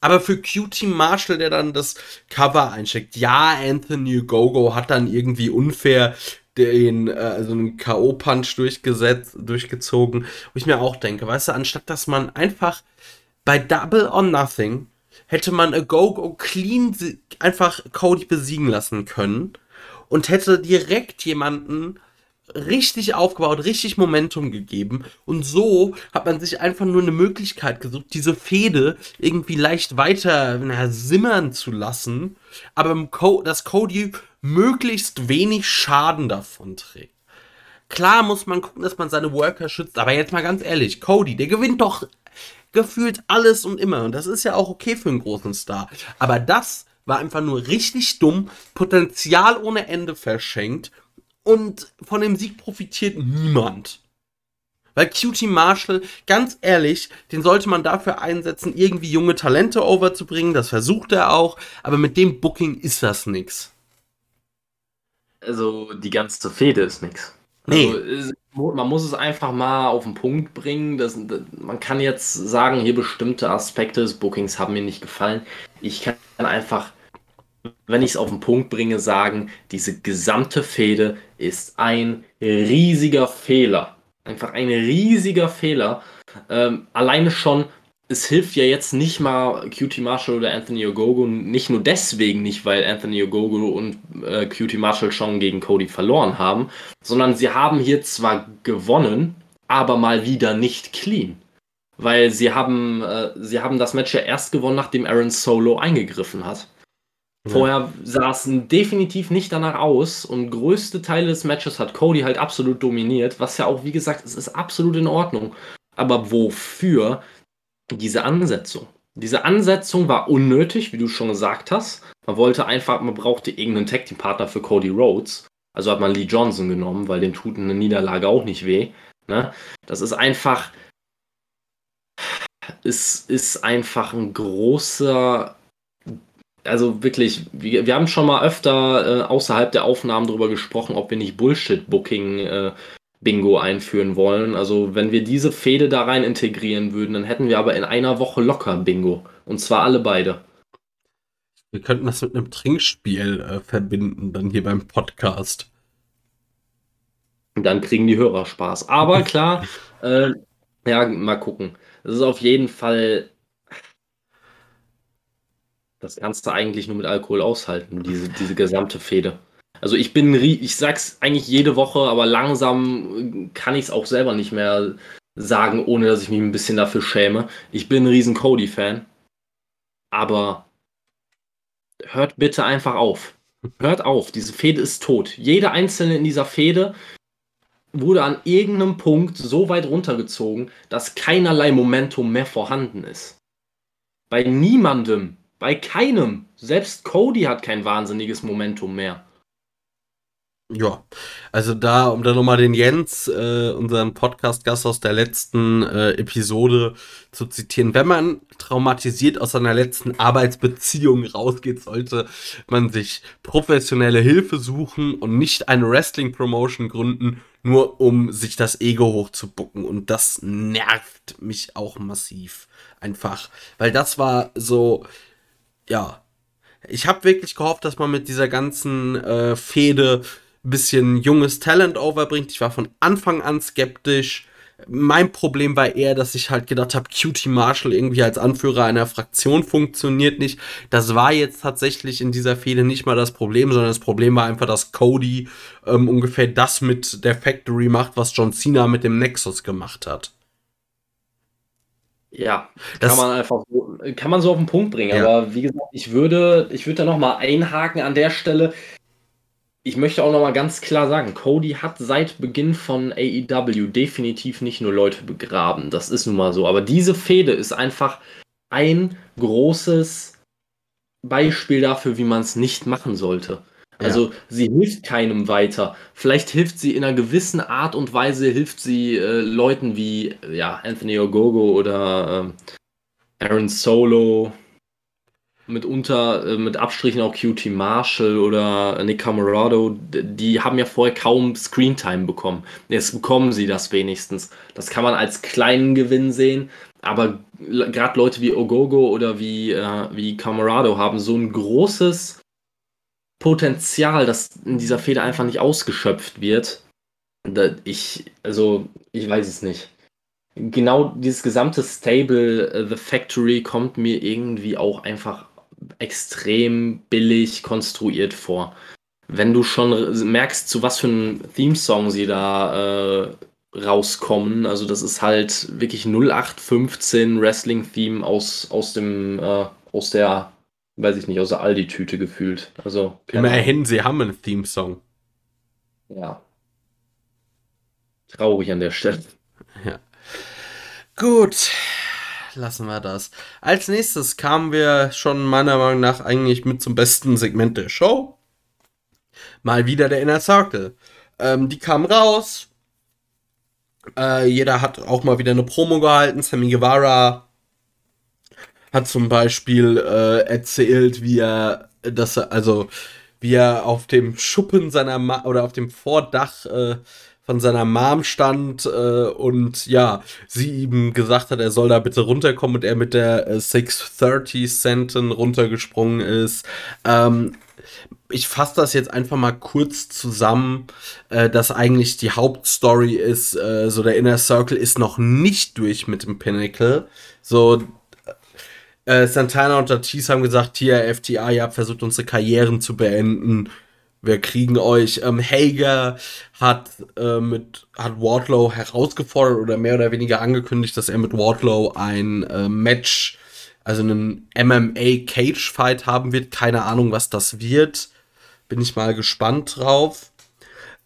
Aber für QT Marshall, der dann das Cover einsteckt, ja, Anthony Gogo hat dann irgendwie unfair den, äh, also einen K.O.-Punch durchgesetzt, durchgezogen. Wo ich mir auch denke, weißt du, anstatt dass man einfach bei Double or Nothing hätte man a Go-Go clean einfach Cody besiegen lassen können und hätte direkt jemanden richtig aufgebaut, richtig Momentum gegeben. Und so hat man sich einfach nur eine Möglichkeit gesucht, diese Fehde irgendwie leicht weiter na, simmern zu lassen, aber dass Cody möglichst wenig Schaden davon trägt. Klar muss man gucken, dass man seine Worker schützt, aber jetzt mal ganz ehrlich, Cody, der gewinnt doch gefühlt alles und immer. Und das ist ja auch okay für einen großen Star. Aber das war einfach nur richtig dumm, Potenzial ohne Ende verschenkt und von dem Sieg profitiert niemand. Weil QT Marshall, ganz ehrlich, den sollte man dafür einsetzen, irgendwie junge Talente overzubringen. Das versucht er auch. Aber mit dem Booking ist das nix. Also, die ganze Fehde ist nix. Nee. Also, man muss es einfach mal auf den Punkt bringen. Das, das, man kann jetzt sagen, hier bestimmte Aspekte des Bookings haben mir nicht gefallen. Ich kann einfach wenn ich es auf den Punkt bringe, sagen, diese gesamte Fehde ist ein riesiger Fehler. Einfach ein riesiger Fehler. Ähm, alleine schon, es hilft ja jetzt nicht mal QT Marshall oder Anthony Ogogo, nicht nur deswegen nicht, weil Anthony Ogogo und äh, QT Marshall schon gegen Cody verloren haben, sondern sie haben hier zwar gewonnen, aber mal wieder nicht clean. Weil sie haben, äh, sie haben das Match ja erst gewonnen, nachdem Aaron Solo eingegriffen hat. Vorher sah es definitiv nicht danach aus und größte Teile des Matches hat Cody halt absolut dominiert, was ja auch, wie gesagt, es ist absolut in Ordnung. Aber wofür diese Ansetzung? Diese Ansetzung war unnötig, wie du schon gesagt hast. Man wollte einfach, man brauchte irgendeinen Tag Team Partner für Cody Rhodes. Also hat man Lee Johnson genommen, weil dem tut eine Niederlage auch nicht weh. Ne? Das ist einfach, es ist einfach ein großer also wirklich, wir, wir haben schon mal öfter äh, außerhalb der Aufnahmen darüber gesprochen, ob wir nicht Bullshit-Booking äh, Bingo einführen wollen. Also wenn wir diese Fehde da rein integrieren würden, dann hätten wir aber in einer Woche locker Bingo. Und zwar alle beide. Wir könnten das mit einem Trinkspiel äh, verbinden, dann hier beim Podcast. Dann kriegen die Hörer Spaß. Aber klar, äh, ja, mal gucken. Es ist auf jeden Fall das kannst du eigentlich nur mit Alkohol aushalten, diese, diese gesamte Fehde. Also ich bin, ich sag's eigentlich jede Woche, aber langsam kann ich es auch selber nicht mehr sagen, ohne dass ich mich ein bisschen dafür schäme. Ich bin ein riesen Cody-Fan, aber hört bitte einfach auf. Hört auf, diese Fehde ist tot. Jeder einzelne in dieser Fehde wurde an irgendeinem Punkt so weit runtergezogen, dass keinerlei Momentum mehr vorhanden ist. Bei niemandem bei keinem. Selbst Cody hat kein wahnsinniges Momentum mehr. Ja, also da, um da nochmal den Jens, äh, unseren Podcast-Gast aus der letzten äh, Episode zu zitieren, wenn man traumatisiert aus seiner letzten Arbeitsbeziehung rausgeht, sollte man sich professionelle Hilfe suchen und nicht eine Wrestling-Promotion gründen, nur um sich das Ego hochzubucken. Und das nervt mich auch massiv. Einfach. Weil das war so, ja, ich habe wirklich gehofft, dass man mit dieser ganzen äh, Fehde ein bisschen junges Talent overbringt. Ich war von Anfang an skeptisch. Mein Problem war eher, dass ich halt gedacht habe, Cutie Marshall irgendwie als Anführer einer Fraktion funktioniert nicht. Das war jetzt tatsächlich in dieser Fehde nicht mal das Problem, sondern das Problem war einfach, dass Cody ähm, ungefähr das mit der Factory macht, was John Cena mit dem Nexus gemacht hat. Ja, das kann man einfach so, kann man so auf den Punkt bringen. Ja. Aber wie gesagt, ich würde, ich würde da nochmal einhaken an der Stelle. Ich möchte auch nochmal ganz klar sagen, Cody hat seit Beginn von AEW definitiv nicht nur Leute begraben. Das ist nun mal so. Aber diese Fehde ist einfach ein großes Beispiel dafür, wie man es nicht machen sollte. Also ja. sie hilft keinem weiter. Vielleicht hilft sie in einer gewissen Art und Weise, hilft sie äh, Leuten wie ja, Anthony Ogogo oder äh, Aaron Solo, mitunter äh, mit Abstrichen auch QT Marshall oder Nick Camarado, die haben ja vorher kaum Screentime bekommen. Jetzt bekommen sie das wenigstens. Das kann man als kleinen Gewinn sehen, aber gerade Leute wie Ogogo oder wie, äh, wie Camarado haben so ein großes Potenzial, das in dieser Feder einfach nicht ausgeschöpft wird. Ich, also, ich weiß es nicht. Genau dieses gesamte Stable, uh, The Factory, kommt mir irgendwie auch einfach extrem billig konstruiert vor. Wenn du schon merkst, zu was für einem Theme-Song sie da äh, rauskommen, also das ist halt wirklich 0815 Wrestling-Theme aus, aus dem, äh, aus der, weiß ich nicht, aus der Aldi-Tüte gefühlt. Also, Immerhin, sie haben einen Theme-Song. Ja. Traurig an der Stelle. Ja. Gut lassen wir das. Als nächstes kamen wir schon meiner Meinung nach eigentlich mit zum besten Segment der Show. Mal wieder der Inner Circle. Ähm, die kamen raus. Äh, jeder hat auch mal wieder eine Promo gehalten. Sammy Guevara hat zum Beispiel äh, erzählt, wie er, dass er, also, wie er auf dem Schuppen seiner Ma oder auf dem Vordach äh, von seiner Mom stand äh, und ja, sie ihm gesagt hat, er soll da bitte runterkommen und er mit der äh, 630 Centen runtergesprungen ist. Ähm, ich fasse das jetzt einfach mal kurz zusammen, äh, dass eigentlich die Hauptstory ist, äh, so der Inner Circle ist noch nicht durch mit dem Pinnacle. So, äh, Santana und Ortiz haben gesagt, hier, FTA, ihr habt versucht, unsere Karrieren zu beenden wir kriegen euch. Ähm, Hager hat äh, mit hat Wardlow herausgefordert oder mehr oder weniger angekündigt, dass er mit Wardlow ein äh, Match, also einen MMA Cage Fight haben wird. Keine Ahnung, was das wird. Bin ich mal gespannt drauf.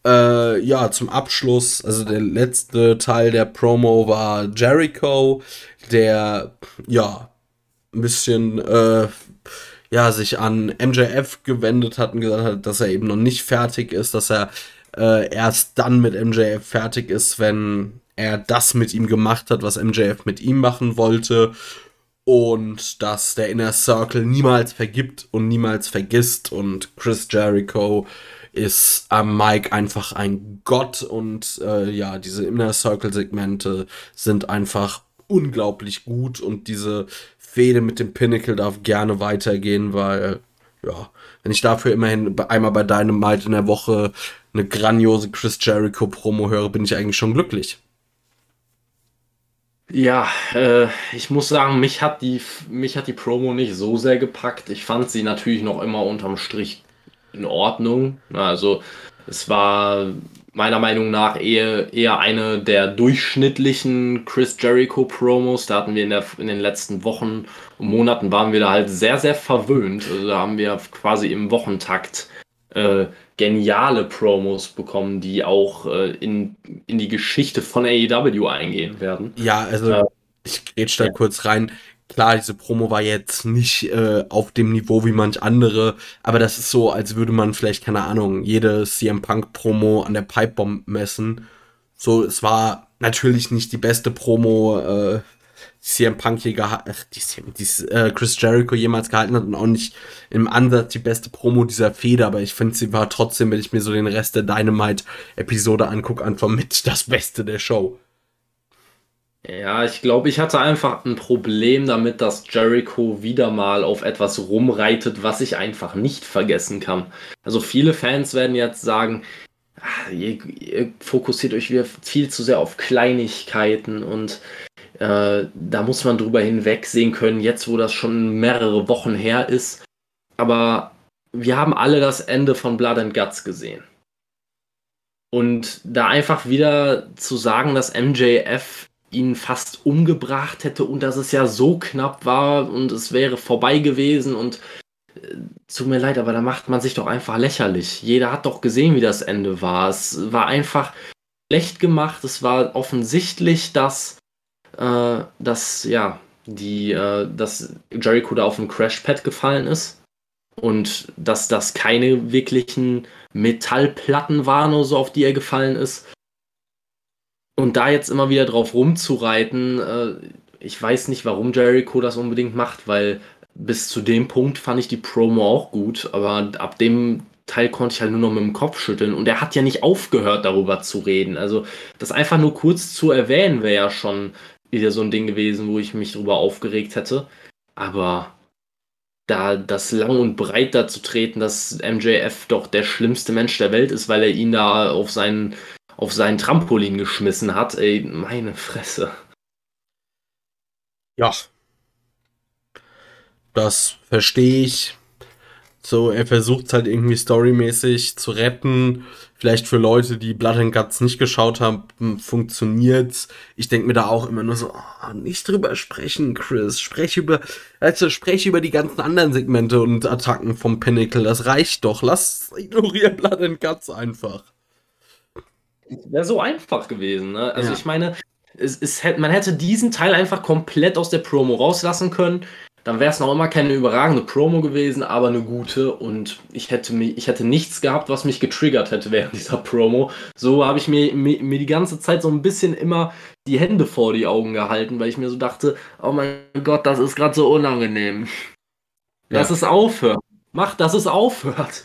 Äh, ja, zum Abschluss, also der letzte Teil der Promo war Jericho, der ja ein bisschen äh, ja, sich an MJF gewendet hat und gesagt hat, dass er eben noch nicht fertig ist, dass er äh, erst dann mit MJF fertig ist, wenn er das mit ihm gemacht hat, was MJF mit ihm machen wollte. Und dass der Inner Circle niemals vergibt und niemals vergisst. Und Chris Jericho ist am Mike einfach ein Gott. Und äh, ja, diese Inner Circle-Segmente sind einfach unglaublich gut. Und diese Fehde mit dem Pinnacle darf gerne weitergehen, weil, ja, wenn ich dafür immerhin einmal bei Dynamite in der Woche eine grandiose Chris Jericho Promo höre, bin ich eigentlich schon glücklich. Ja, äh, ich muss sagen, mich hat, die, mich hat die Promo nicht so sehr gepackt. Ich fand sie natürlich noch immer unterm Strich in Ordnung. Also es war meiner Meinung nach eher, eher eine der durchschnittlichen Chris Jericho Promos. Da hatten wir in, der, in den letzten Wochen und Monaten waren wir da halt sehr, sehr verwöhnt. Also da haben wir quasi im Wochentakt äh, geniale Promos bekommen, die auch äh, in, in die Geschichte von AEW eingehen werden. Ja, also äh, ich grätsch da ja. kurz rein klar, diese Promo war jetzt nicht äh, auf dem Niveau wie manch andere, aber das ist so, als würde man vielleicht, keine Ahnung, jede CM Punk Promo an der Pipebomb messen. So, es war natürlich nicht die beste Promo, äh, CM Punk hier gehalten, die, die äh, Chris Jericho jemals gehalten hat und auch nicht im Ansatz die beste Promo dieser Feder, aber ich finde, sie war trotzdem, wenn ich mir so den Rest der Dynamite-Episode angucke, einfach mit das Beste der Show. Ja, ich glaube, ich hatte einfach ein Problem damit, dass Jericho wieder mal auf etwas rumreitet, was ich einfach nicht vergessen kann. Also viele Fans werden jetzt sagen, ach, ihr, ihr, fokussiert euch viel zu sehr auf Kleinigkeiten und äh, da muss man drüber hinwegsehen können, jetzt wo das schon mehrere Wochen her ist. Aber wir haben alle das Ende von Blood and Guts gesehen. Und da einfach wieder zu sagen, dass MJF ihn fast umgebracht hätte und dass es ja so knapp war und es wäre vorbei gewesen und äh, tut mir leid, aber da macht man sich doch einfach lächerlich. Jeder hat doch gesehen, wie das Ende war. Es war einfach schlecht gemacht. Es war offensichtlich, dass, äh, dass ja, die, äh, dass Jericho da auf dem Crashpad gefallen ist und dass das keine wirklichen Metallplatten waren oder so, auf die er gefallen ist. Und da jetzt immer wieder drauf rumzureiten, äh, ich weiß nicht, warum Jericho das unbedingt macht, weil bis zu dem Punkt fand ich die Promo auch gut, aber ab dem Teil konnte ich halt nur noch mit dem Kopf schütteln und er hat ja nicht aufgehört darüber zu reden. Also das einfach nur kurz zu erwähnen wäre ja schon wieder so ein Ding gewesen, wo ich mich darüber aufgeregt hätte. Aber da das lang und breit dazu treten, dass MJF doch der schlimmste Mensch der Welt ist, weil er ihn da auf seinen auf seinen Trampolin geschmissen hat, ey, meine Fresse. Ja. Das verstehe ich. So, er versucht es halt irgendwie storymäßig zu retten. Vielleicht für Leute, die Blood and Guts nicht geschaut haben, funktioniert's. Ich denke mir da auch immer nur so, oh, nicht drüber sprechen, Chris. Sprech über, also sprech über die ganzen anderen Segmente und Attacken vom Pinnacle. Das reicht doch. Lass ignorieren Blood and Guts einfach. Wäre so einfach gewesen, ne? Also ja. ich meine, es, es, man hätte diesen Teil einfach komplett aus der Promo rauslassen können dann wäre es noch immer keine überragende Promo gewesen, aber eine gute. Und ich hätte, mich, ich hätte nichts gehabt, was mich getriggert hätte während dieser Promo. So habe ich mir, mir, mir, die ganze Zeit so ein bisschen immer die Hände vor die Augen gehalten, weil ich mir so dachte, oh mein Gott, das ist gerade so unangenehm. Ja. Lass es aufhören. Mach, dass es aufhört.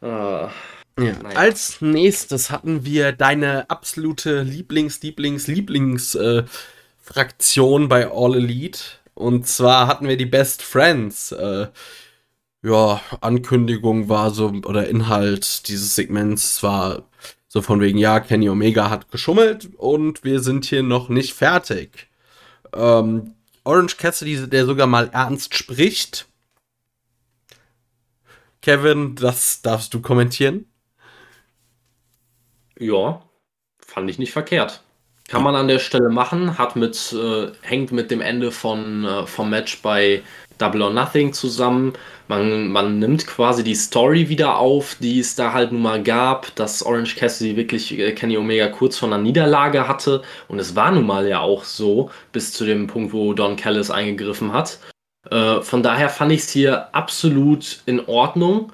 Ah. Ja. Als nächstes hatten wir deine absolute Lieblings, Lieblings, Lieblings äh, Fraktion bei All Elite. Und zwar hatten wir die Best Friends. Äh, ja, Ankündigung war so, oder Inhalt dieses Segments war so von wegen, ja, Kenny Omega hat geschummelt und wir sind hier noch nicht fertig. Ähm, Orange Cassidy, der sogar mal ernst spricht. Kevin, das darfst du kommentieren. Ja, fand ich nicht verkehrt. Kann man an der Stelle machen, hat mit, äh, hängt mit dem Ende von, äh, vom Match bei Double or Nothing zusammen. Man, man nimmt quasi die Story wieder auf, die es da halt nun mal gab, dass Orange Cassidy wirklich äh, Kenny Omega kurz vor einer Niederlage hatte. Und es war nun mal ja auch so, bis zu dem Punkt, wo Don Callis eingegriffen hat. Äh, von daher fand ich es hier absolut in Ordnung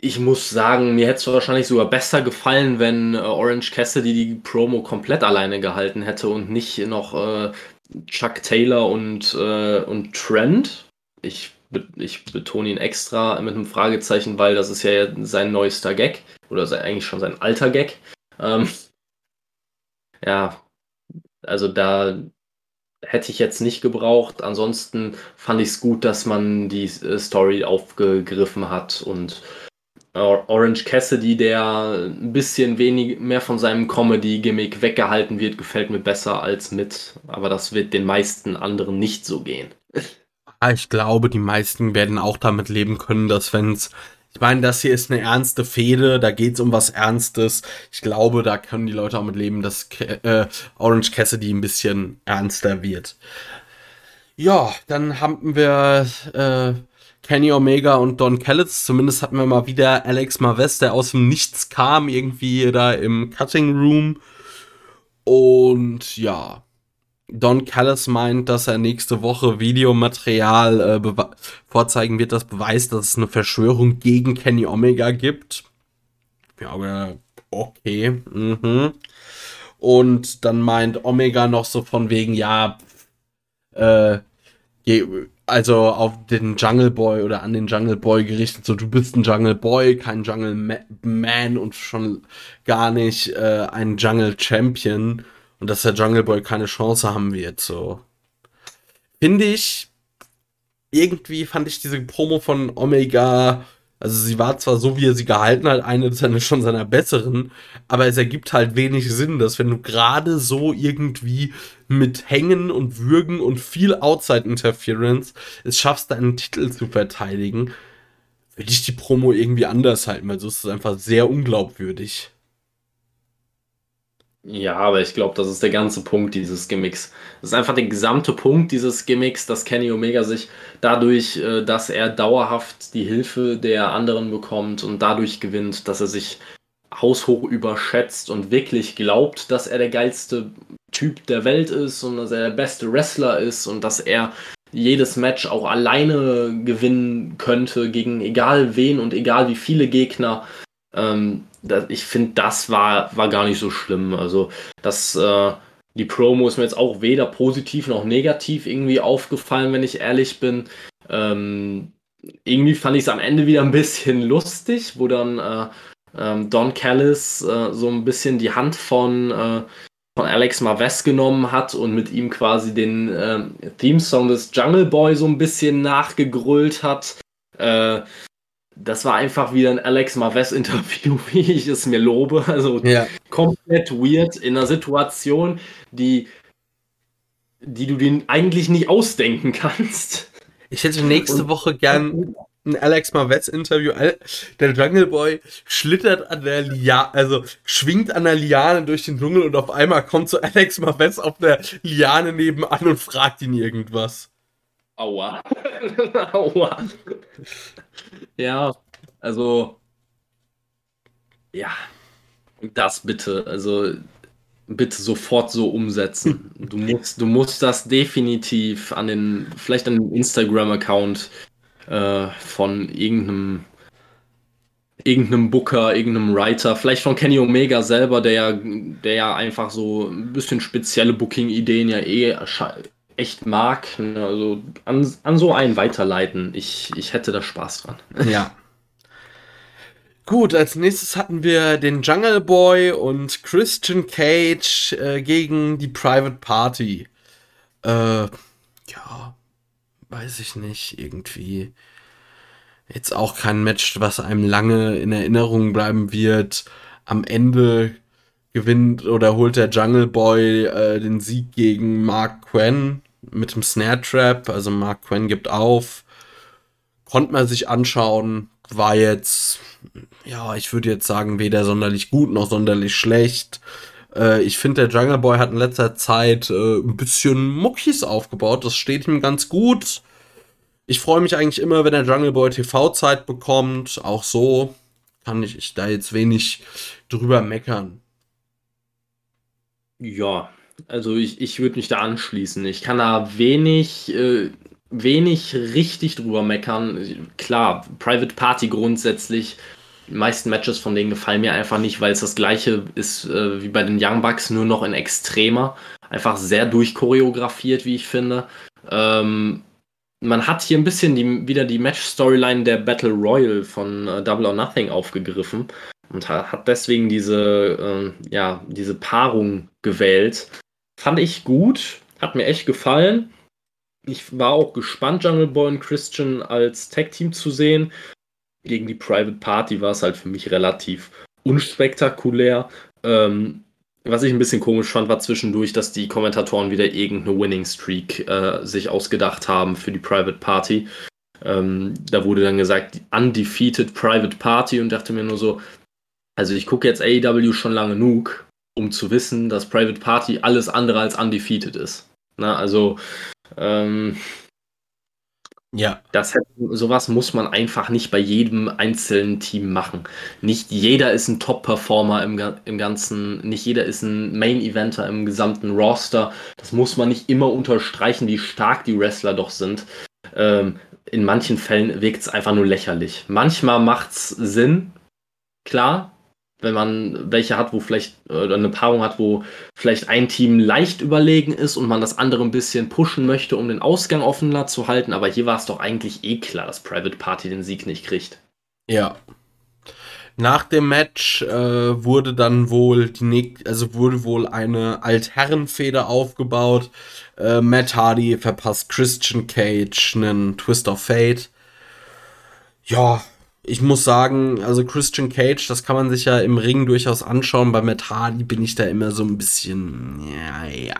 ich muss sagen, mir hätte es wahrscheinlich sogar besser gefallen, wenn äh, Orange Cassidy die Promo komplett alleine gehalten hätte und nicht noch äh, Chuck Taylor und, äh, und Trent. Ich, ich betone ihn extra mit einem Fragezeichen, weil das ist ja sein neuester Gag oder sein, eigentlich schon sein alter Gag. Ähm, ja, also da hätte ich jetzt nicht gebraucht. Ansonsten fand ich es gut, dass man die äh, Story aufgegriffen hat und Orange Cassidy, der ein bisschen wenig mehr von seinem Comedy-Gimmick weggehalten wird, gefällt mir besser als mit. Aber das wird den meisten anderen nicht so gehen. Ich glaube, die meisten werden auch damit leben können, dass wenn es ich meine, das hier ist eine ernste Fehde, da geht es um was Ernstes. Ich glaube, da können die Leute auch mit leben, dass äh, Orange Cassidy ein bisschen ernster wird. Ja, dann haben wir äh, Kenny Omega und Don Callis. Zumindest hatten wir mal wieder Alex Marvez, der aus dem Nichts kam, irgendwie da im Cutting Room. Und ja, Don Callis meint, dass er nächste Woche Videomaterial äh, vorzeigen wird, das beweist, dass es eine Verschwörung gegen Kenny Omega gibt. Ja, aber okay. Mhm. Und dann meint Omega noch so von wegen, ja, äh, also auf den Jungle Boy oder an den Jungle Boy gerichtet, so du bist ein Jungle Boy, kein Jungle Man und schon gar nicht äh, ein Jungle Champion und dass der Jungle Boy keine Chance haben wird, so. Finde ich, irgendwie fand ich diese Promo von Omega also sie war zwar so, wie er sie gehalten hat, eine seiner, schon seiner besseren, aber es ergibt halt wenig Sinn, dass wenn du gerade so irgendwie mit Hängen und Würgen und viel Outside Interference es schaffst, deinen Titel zu verteidigen, würde ich die Promo irgendwie anders halten, weil so ist es einfach sehr unglaubwürdig. Ja, aber ich glaube, das ist der ganze Punkt dieses Gimmicks. Das ist einfach der gesamte Punkt dieses Gimmicks, dass Kenny Omega sich dadurch, äh, dass er dauerhaft die Hilfe der anderen bekommt und dadurch gewinnt, dass er sich haushoch überschätzt und wirklich glaubt, dass er der geilste Typ der Welt ist und dass er der beste Wrestler ist und dass er jedes Match auch alleine gewinnen könnte gegen egal wen und egal wie viele Gegner. Ähm, ich finde, das war, war gar nicht so schlimm. Also, das, äh, die Promo ist mir jetzt auch weder positiv noch negativ irgendwie aufgefallen, wenn ich ehrlich bin. Ähm, irgendwie fand ich es am Ende wieder ein bisschen lustig, wo dann äh, ähm, Don Callis äh, so ein bisschen die Hand von, äh, von Alex Marves genommen hat und mit ihm quasi den äh, Theme-Song des Jungle Boy so ein bisschen nachgegrüllt hat. Das war einfach wieder ein Alex Marves-Interview, wie ich es mir lobe. Also ja. komplett weird in einer Situation, die, die du dir eigentlich nicht ausdenken kannst. Ich hätte nächste und, Woche gern ein Alex Marvez Interview. Der Jungle Boy schlittert an der Liane, also schwingt an der Liane durch den Dschungel und auf einmal kommt so Alex Marvez auf der Liane nebenan und fragt ihn irgendwas. Aua. Aua. Ja, also. Ja. Das bitte. Also bitte sofort so umsetzen. Du musst, du musst das definitiv an den, vielleicht an den Instagram-Account äh, von irgendeinem irgendeinem Booker, irgendeinem Writer, vielleicht von Kenny Omega selber, der ja, der ja einfach so ein bisschen spezielle Booking-Ideen ja eh echt mag. Also an, an so einen weiterleiten. Ich, ich hätte da Spaß dran. Ja. Gut, als nächstes hatten wir den Jungle Boy und Christian Cage äh, gegen die Private Party. Äh, ja, weiß ich nicht, irgendwie jetzt auch kein Match, was einem lange in Erinnerung bleiben wird. Am Ende gewinnt oder holt der Jungle Boy äh, den Sieg gegen Mark Quinn mit dem Snare Trap. Also Mark Quinn gibt auf. Konnte man sich anschauen. War jetzt, ja, ich würde jetzt sagen, weder sonderlich gut noch sonderlich schlecht. Äh, ich finde, der Jungle Boy hat in letzter Zeit äh, ein bisschen Muckis aufgebaut. Das steht ihm ganz gut. Ich freue mich eigentlich immer, wenn der Jungle Boy TV-Zeit bekommt. Auch so kann ich da jetzt wenig drüber meckern. Ja, also ich, ich würde mich da anschließen. Ich kann da wenig, äh, wenig richtig drüber meckern. Klar, Private Party grundsätzlich die meisten Matches von denen gefallen mir einfach nicht, weil es das gleiche ist äh, wie bei den Young Bucks, nur noch in extremer. Einfach sehr durchchoreografiert, wie ich finde. Ähm, man hat hier ein bisschen die, wieder die Match-Storyline der Battle Royal von äh, Double or Nothing aufgegriffen und hat, deswegen diese, äh, ja, diese Paarung gewählt. Fand ich gut, hat mir echt gefallen. Ich war auch gespannt, Jungle Boy und Christian als Tag-Team zu sehen gegen die Private Party war es halt für mich relativ unspektakulär. Ähm, was ich ein bisschen komisch fand, war zwischendurch, dass die Kommentatoren wieder irgendeine Winning Streak äh, sich ausgedacht haben für die Private Party. Ähm, da wurde dann gesagt, undefeated Private Party und dachte mir nur so, also ich gucke jetzt AEW schon lange genug, um zu wissen, dass Private Party alles andere als undefeated ist. Na, also ähm, ja. Das, sowas muss man einfach nicht bei jedem einzelnen Team machen. Nicht jeder ist ein Top-Performer im, im Ganzen, nicht jeder ist ein Main-Eventer im gesamten Roster. Das muss man nicht immer unterstreichen, wie stark die Wrestler doch sind. Ähm, in manchen Fällen wirkt es einfach nur lächerlich. Manchmal macht es Sinn, klar, wenn man welche hat, wo vielleicht oder eine Paarung hat, wo vielleicht ein Team leicht überlegen ist und man das andere ein bisschen pushen möchte, um den Ausgang offener zu halten. Aber hier war es doch eigentlich eh klar, dass Private Party den Sieg nicht kriegt. Ja. Nach dem Match äh, wurde dann wohl die also wurde wohl eine Altherrenfeder aufgebaut. Äh, Matt Hardy verpasst Christian Cage einen Twist of Fate. Ja, ich muss sagen, also Christian Cage, das kann man sich ja im Ring durchaus anschauen. Bei Matt Hardy bin ich da immer so ein bisschen, ja, ja.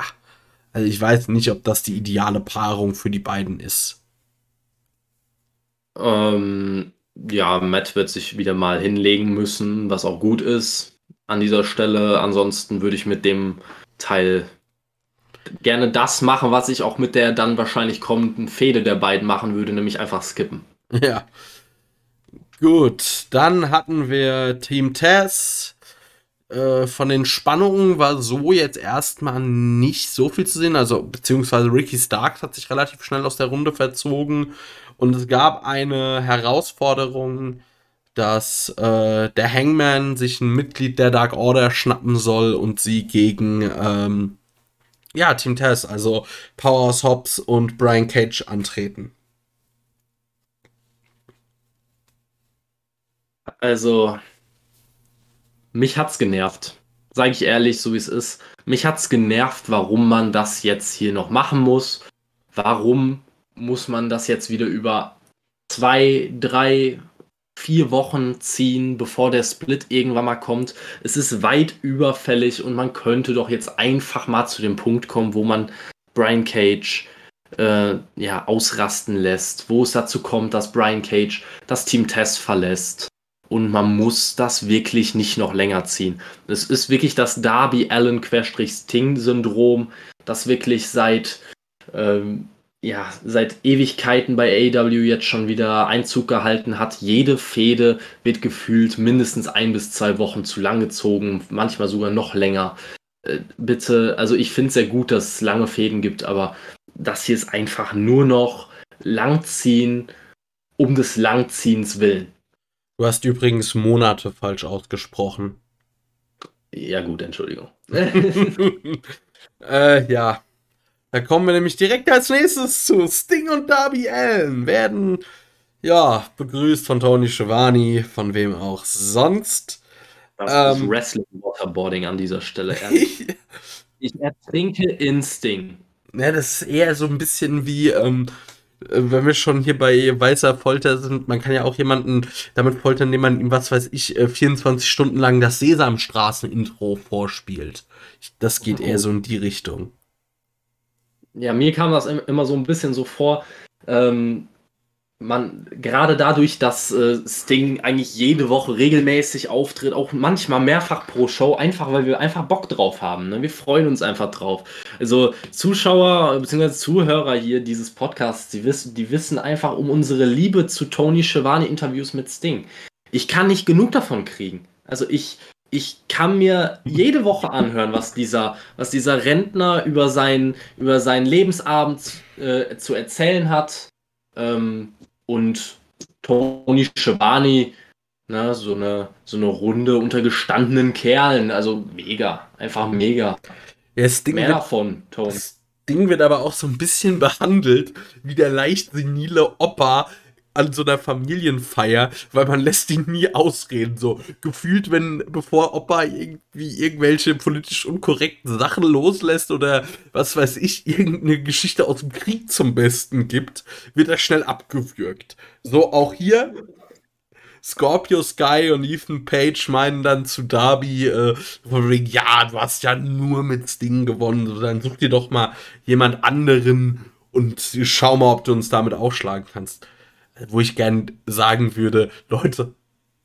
Also ich weiß nicht, ob das die ideale Paarung für die beiden ist. Ähm, ja, Matt wird sich wieder mal hinlegen müssen, was auch gut ist an dieser Stelle. Ansonsten würde ich mit dem Teil gerne das machen, was ich auch mit der dann wahrscheinlich kommenden Fehde der beiden machen würde, nämlich einfach skippen. Ja. Gut, dann hatten wir Team Tess, äh, von den Spannungen war so jetzt erstmal nicht so viel zu sehen. Also, beziehungsweise Ricky Starks hat sich relativ schnell aus der Runde verzogen. Und es gab eine Herausforderung, dass äh, der Hangman sich ein Mitglied der Dark Order schnappen soll und sie gegen ähm, ja, Team Tess, also Powers Hobbs und Brian Cage antreten. Also, mich hat's genervt. Sage ich ehrlich, so wie es ist. Mich hat's genervt, warum man das jetzt hier noch machen muss. Warum muss man das jetzt wieder über zwei, drei, vier Wochen ziehen, bevor der Split irgendwann mal kommt. Es ist weit überfällig und man könnte doch jetzt einfach mal zu dem Punkt kommen, wo man Brian Cage äh, ja, ausrasten lässt, wo es dazu kommt, dass Brian Cage das Team Test verlässt. Und man muss das wirklich nicht noch länger ziehen. Es ist wirklich das Darby Allen Sting Syndrom, das wirklich seit ähm, ja, seit Ewigkeiten bei AW jetzt schon wieder Einzug gehalten hat. Jede Fehde wird gefühlt mindestens ein bis zwei Wochen zu lang gezogen, manchmal sogar noch länger. Äh, bitte, also ich finde es sehr gut, dass es lange Fäden gibt, aber das hier ist einfach nur noch Langziehen um des Langziehens willen. Du hast übrigens Monate falsch ausgesprochen. Ja, gut, Entschuldigung. äh, ja. Da kommen wir nämlich direkt als nächstes zu Sting und Darby Allen. Werden, ja, begrüßt von Tony Schiavone, von wem auch sonst. Das ähm, ist Wrestling-Waterboarding an dieser Stelle, ehrlich. ich ertrinke in Sting. Ja, das ist eher so ein bisschen wie, ähm, äh, wenn wir schon hier bei weißer Folter sind, man kann ja auch jemanden damit foltern, indem man ihm, was weiß ich, 24 äh, Stunden lang das Sesamstraßen-Intro vorspielt. Das geht eher so in die Richtung ja, mir kam das immer so ein bisschen so vor, ähm, man, gerade dadurch, dass äh, Sting eigentlich jede Woche regelmäßig auftritt, auch manchmal mehrfach pro Show, einfach weil wir einfach Bock drauf haben. Ne? Wir freuen uns einfach drauf. Also Zuschauer bzw. Zuhörer hier dieses Podcasts, die wissen, die wissen einfach um unsere Liebe zu Tony Schiavone Interviews mit Sting. Ich kann nicht genug davon kriegen. Also ich, ich kann mir jede Woche anhören, was dieser, was dieser Rentner über, sein, über seinen Lebensabend äh, zu erzählen hat. Ähm, und Tony Schiavone, ne, so eine, so eine Runde unter gestandenen Kerlen. Also mega, einfach mega. Ja, Mehr wird, davon, Tony. Das Ding wird aber auch so ein bisschen behandelt wie der leicht senile Opa, an so einer Familienfeier, weil man lässt ihn nie ausreden. So gefühlt, wenn bevor Opa irgendwie irgendwelche politisch unkorrekten Sachen loslässt oder was weiß ich, irgendeine Geschichte aus dem Krieg zum Besten gibt, wird er schnell abgewürgt. So auch hier. Scorpio Sky und Ethan Page meinen dann zu Darby, äh, ja, du hast ja nur mit Sting gewonnen, dann such dir doch mal jemand anderen und schau mal, ob du uns damit aufschlagen kannst wo ich gern sagen würde, Leute,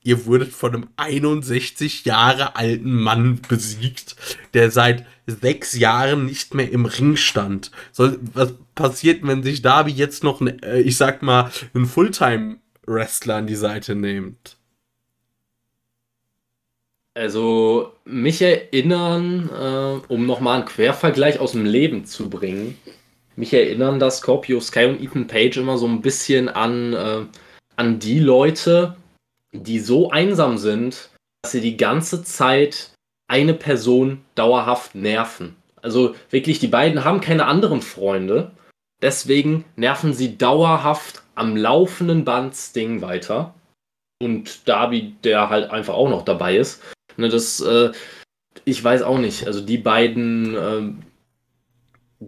ihr wurdet von einem 61 Jahre alten Mann besiegt, der seit sechs Jahren nicht mehr im Ring stand. So, was passiert, wenn sich Darby jetzt noch, ein, äh, ich sag mal, einen Fulltime-Wrestler an die Seite nimmt? Also, mich erinnern, äh, um nochmal einen Quervergleich aus dem Leben zu bringen, mich erinnern da Scorpio Sky und Ethan Page immer so ein bisschen an, äh, an die Leute, die so einsam sind, dass sie die ganze Zeit eine Person dauerhaft nerven. Also wirklich, die beiden haben keine anderen Freunde. Deswegen nerven sie dauerhaft am laufenden Band Sting weiter. Und Darby, der halt einfach auch noch dabei ist. Ne, das, äh, ich weiß auch nicht. Also die beiden äh,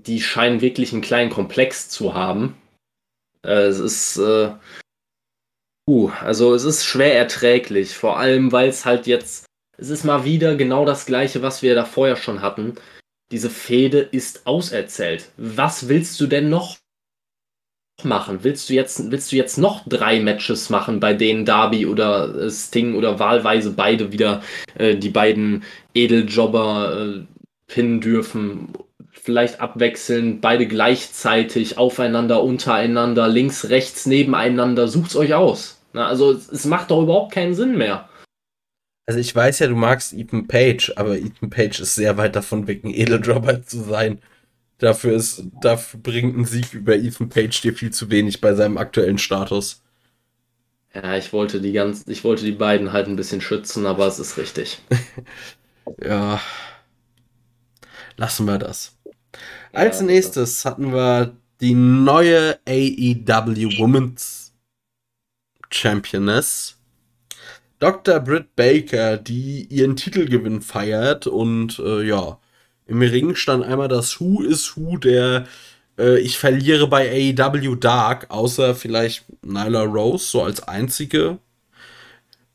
die scheinen wirklich einen kleinen Komplex zu haben. Äh, es ist, äh, uh, also es ist schwer erträglich, vor allem weil es halt jetzt, es ist mal wieder genau das gleiche, was wir da vorher schon hatten. Diese Fehde ist auserzählt. Was willst du denn noch machen? Willst du jetzt, willst du jetzt noch drei Matches machen, bei denen Darby oder äh, Sting oder wahlweise beide wieder äh, die beiden Edeljobber äh, pinnen dürfen vielleicht abwechselnd, beide gleichzeitig, aufeinander, untereinander, links, rechts, nebeneinander, sucht's euch aus. Na, also es, es macht doch überhaupt keinen Sinn mehr. Also ich weiß ja, du magst Ethan Page, aber Ethan Page ist sehr weit davon weg, ein Edeldropper zu sein. Dafür ist, dafür bringt ein Sieg über Ethan Page dir viel zu wenig bei seinem aktuellen Status. Ja, ich wollte die ganz, ich wollte die beiden halt ein bisschen schützen, aber es ist richtig. ja. Lassen wir das. Als ja, nächstes das. hatten wir die neue AEW Women's Championess. Dr. Britt Baker, die ihren Titelgewinn feiert und äh, ja, im Ring stand einmal das Who is Who der äh, ich verliere bei AEW Dark, außer vielleicht Nyla Rose, so als einzige.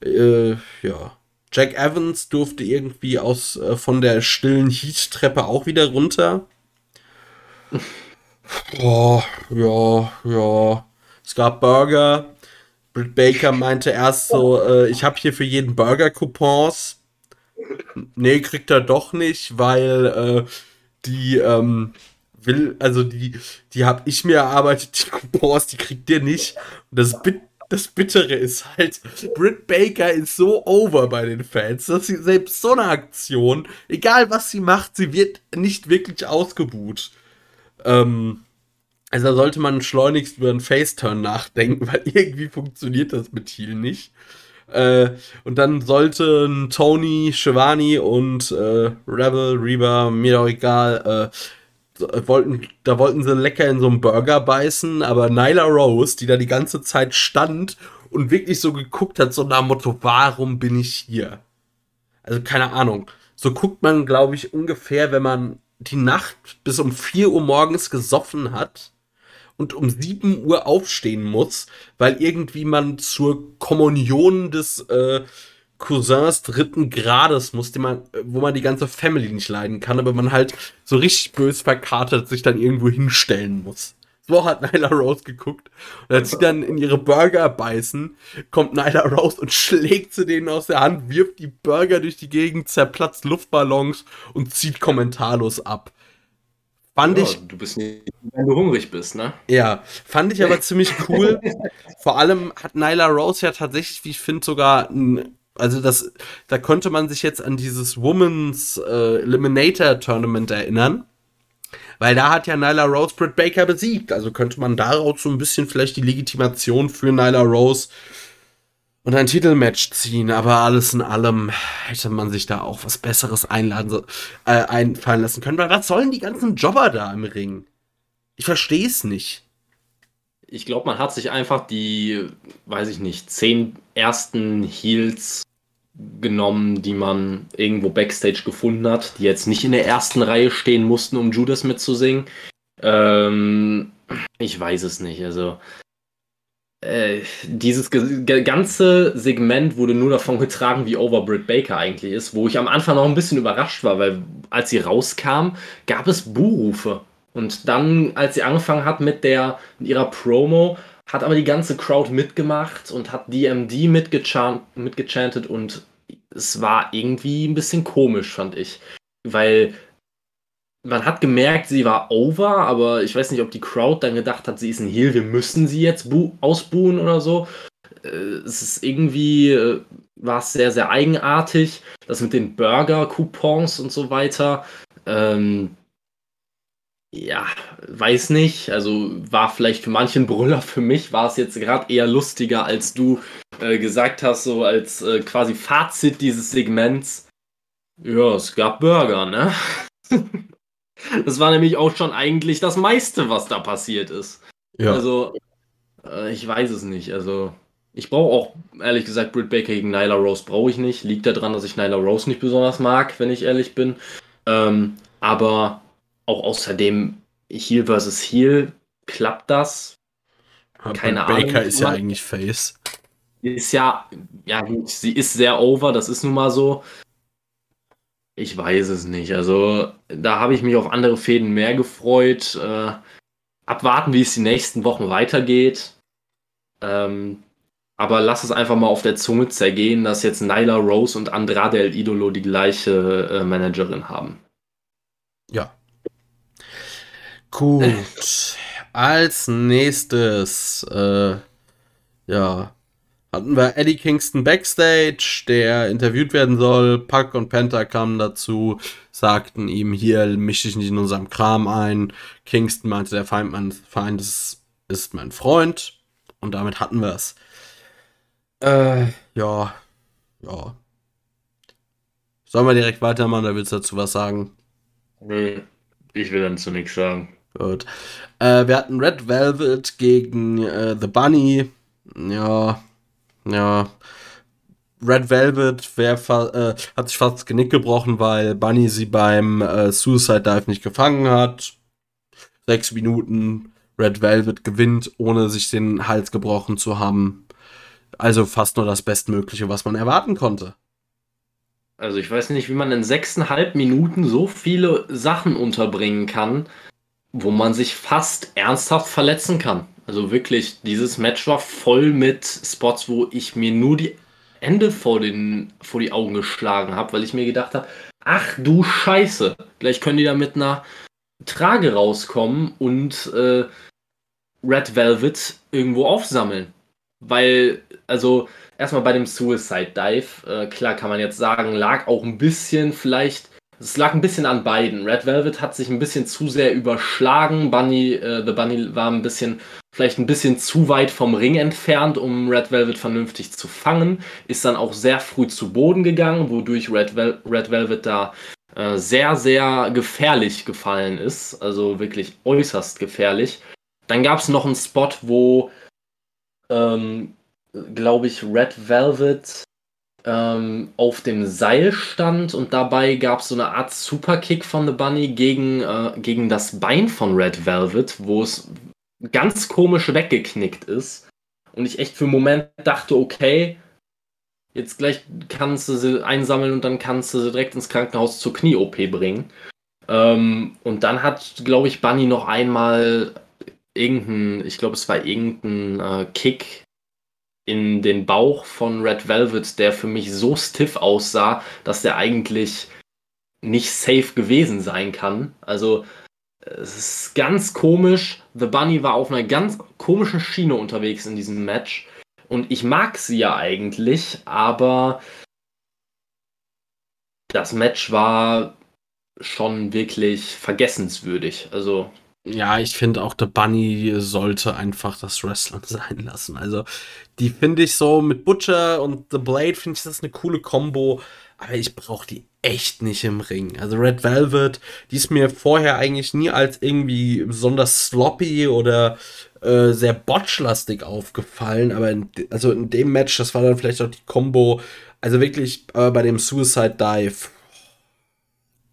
Äh, ja. Jack Evans durfte irgendwie aus äh, von der stillen Heat-Treppe auch wieder runter. Oh, ja, ja. Es gab Burger. Britt Baker meinte erst so, äh, ich habe hier für jeden Burger Coupons. Nee, kriegt er doch nicht, weil äh, die ähm, will, also die, die habe ich mir erarbeitet, die Coupons, die kriegt ihr nicht. Und das, Bit das Bittere ist halt, Britt Baker ist so over bei den Fans, dass sie selbst so eine Aktion, egal was sie macht, sie wird nicht wirklich ausgebuht. Ähm, also da sollte man schleunigst über einen Faceturn nachdenken, weil irgendwie funktioniert das mit Heal nicht. Äh, und dann sollten Tony, Shivani und äh, Rebel, Reba, mir doch egal, äh, wollten, da wollten sie lecker in so einen Burger beißen, aber Nyla Rose, die da die ganze Zeit stand und wirklich so geguckt hat, so nach dem Motto, warum bin ich hier? Also keine Ahnung. So guckt man, glaube ich, ungefähr, wenn man die Nacht bis um 4 Uhr morgens gesoffen hat und um 7 Uhr aufstehen muss, weil irgendwie man zur Kommunion des äh, Cousins dritten Grades muss, man, wo man die ganze Family nicht leiden kann, aber man halt so richtig bös verkartet sich dann irgendwo hinstellen muss. So hat Nyla Rose geguckt. Und als sie dann in ihre Burger beißen, kommt Nyla Rose und schlägt sie denen aus der Hand, wirft die Burger durch die Gegend, zerplatzt Luftballons und zieht kommentarlos ab. Fand ja, ich. Du bist nicht, wenn du hungrig bist, ne? Ja, fand ich aber ziemlich cool. Vor allem hat Nyla Rose ja tatsächlich, wie ich finde, sogar ein. Also das, da konnte man sich jetzt an dieses Women's äh, Eliminator Tournament erinnern. Weil da hat ja Nyla Rose Britt Baker besiegt. Also könnte man daraus so ein bisschen vielleicht die Legitimation für Nyla Rose und ein Titelmatch ziehen, aber alles in allem hätte man sich da auch was Besseres einladen, äh, einfallen lassen können. Weil was sollen die ganzen Jobber da im Ring? Ich verstehe es nicht. Ich glaube, man hat sich einfach die, weiß ich nicht, zehn ersten Heels genommen, die man irgendwo backstage gefunden hat, die jetzt nicht in der ersten Reihe stehen mussten, um Judas mitzusingen. Ähm, ich weiß es nicht. Also äh, dieses ganze Segment wurde nur davon getragen, wie over Britt Baker eigentlich ist, wo ich am Anfang noch ein bisschen überrascht war, weil als sie rauskam, gab es Buhrufe. Und dann, als sie angefangen hat mit der mit ihrer Promo, hat aber die ganze Crowd mitgemacht und hat DMD mitgechantet und es war irgendwie ein bisschen komisch, fand ich. Weil man hat gemerkt, sie war over, aber ich weiß nicht, ob die Crowd dann gedacht hat, sie ist ein Heel, wir müssen sie jetzt ausbuhen oder so. Äh, es ist irgendwie, äh, war es sehr, sehr eigenartig. Das mit den Burger-Coupons und so weiter. Ähm, ja, weiß nicht. Also war vielleicht für manchen Brüller, für mich war es jetzt gerade eher lustiger, als du äh, gesagt hast, so als äh, quasi Fazit dieses Segments. Ja, es gab Burger, ne? Das war nämlich auch schon eigentlich das meiste, was da passiert ist. Ja. Also, äh, ich weiß es nicht. Also, ich brauche auch, ehrlich gesagt, Britt Baker gegen Nyla Rose brauche ich nicht. Liegt daran, dass ich Nyla Rose nicht besonders mag, wenn ich ehrlich bin. Ähm, aber auch außerdem Heel versus Heel klappt das. Aber Keine Britt Ahnung. Baker ist ja eigentlich Face. Ist ja, ja, sie ist sehr over, das ist nun mal so. Ich weiß es nicht. Also da habe ich mich auf andere Fäden mehr gefreut. Äh, abwarten, wie es die nächsten Wochen weitergeht. Ähm, aber lass es einfach mal auf der Zunge zergehen, dass jetzt Nyla Rose und Andrade El Idolo die gleiche äh, Managerin haben. Ja. Gut. Als nächstes, äh, ja, hatten wir Eddie Kingston backstage, der interviewt werden soll. Puck und Penta kamen dazu, sagten ihm, hier misch dich nicht in unserem Kram ein. Kingston meinte, der Feind, mein Feind ist, ist mein Freund. Und damit hatten wir es. Äh, ja. Ja. Sollen wir direkt weitermachen, da willst du dazu was sagen? Nee, ich will dazu nichts sagen. Gut. Äh, wir hatten Red Velvet gegen äh, The Bunny. Ja, ja. Red Velvet wär, äh, hat sich fast das Genick gebrochen, weil Bunny sie beim äh, Suicide Dive nicht gefangen hat. Sechs Minuten. Red Velvet gewinnt, ohne sich den Hals gebrochen zu haben. Also fast nur das Bestmögliche, was man erwarten konnte. Also ich weiß nicht, wie man in sechseinhalb Minuten so viele Sachen unterbringen kann, wo man sich fast ernsthaft verletzen kann. Also wirklich, dieses Match war voll mit Spots, wo ich mir nur die Ende vor, den, vor die Augen geschlagen habe, weil ich mir gedacht habe, ach du Scheiße, gleich können die da mit einer Trage rauskommen und äh, Red Velvet irgendwo aufsammeln. Weil, also erstmal bei dem Suicide Dive, äh, klar kann man jetzt sagen, lag auch ein bisschen vielleicht, es lag ein bisschen an beiden. Red Velvet hat sich ein bisschen zu sehr überschlagen. Bunny, äh, The Bunny war ein bisschen, vielleicht ein bisschen zu weit vom Ring entfernt, um Red Velvet vernünftig zu fangen. Ist dann auch sehr früh zu Boden gegangen, wodurch Red, Vel Red Velvet da äh, sehr, sehr gefährlich gefallen ist. Also wirklich äußerst gefährlich. Dann gab es noch einen Spot, wo ähm, glaube ich, Red Velvet ähm, auf dem Seil stand und dabei gab es so eine Art Superkick von The Bunny gegen, äh, gegen das Bein von Red Velvet, wo es ganz komisch weggeknickt ist. Und ich echt für einen Moment dachte, okay, jetzt gleich kannst du sie einsammeln und dann kannst du sie direkt ins Krankenhaus zur Knie-OP bringen. Ähm, und dann hat, glaube ich, Bunny noch einmal irgendein, ich glaube, es war irgendein äh, Kick in den Bauch von Red Velvet, der für mich so stiff aussah, dass der eigentlich nicht safe gewesen sein kann. Also es ist ganz komisch. The Bunny war auf einer ganz komischen Schiene unterwegs in diesem Match. Und ich mag sie ja eigentlich, aber das Match war schon wirklich vergessenswürdig. Also ja, ich finde auch, der Bunny sollte einfach das Wrestling sein lassen. Also, die finde ich so mit Butcher und The Blade, finde ich das eine coole Combo. Aber ich brauche die echt nicht im Ring. Also Red Velvet, die ist mir vorher eigentlich nie als irgendwie besonders sloppy oder äh, sehr botchlastig aufgefallen. Aber in, also in dem Match, das war dann vielleicht auch die Combo. Also wirklich äh, bei dem Suicide Dive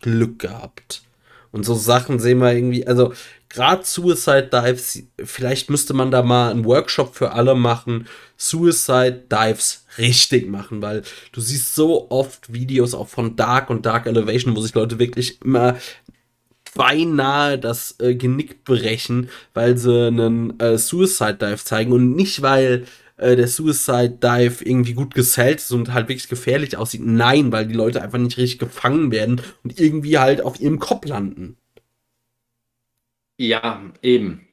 Glück gehabt. Und so Sachen sehen wir irgendwie, also gerade Suicide Dives, vielleicht müsste man da mal einen Workshop für alle machen, Suicide Dives richtig machen, weil du siehst so oft Videos auch von Dark und Dark Elevation, wo sich Leute wirklich immer beinahe das äh, Genick brechen, weil sie einen äh, Suicide Dive zeigen und nicht, weil äh, der Suicide Dive irgendwie gut gesellt ist und halt wirklich gefährlich aussieht. Nein, weil die Leute einfach nicht richtig gefangen werden und irgendwie halt auf ihrem Kopf landen. Ja, eben.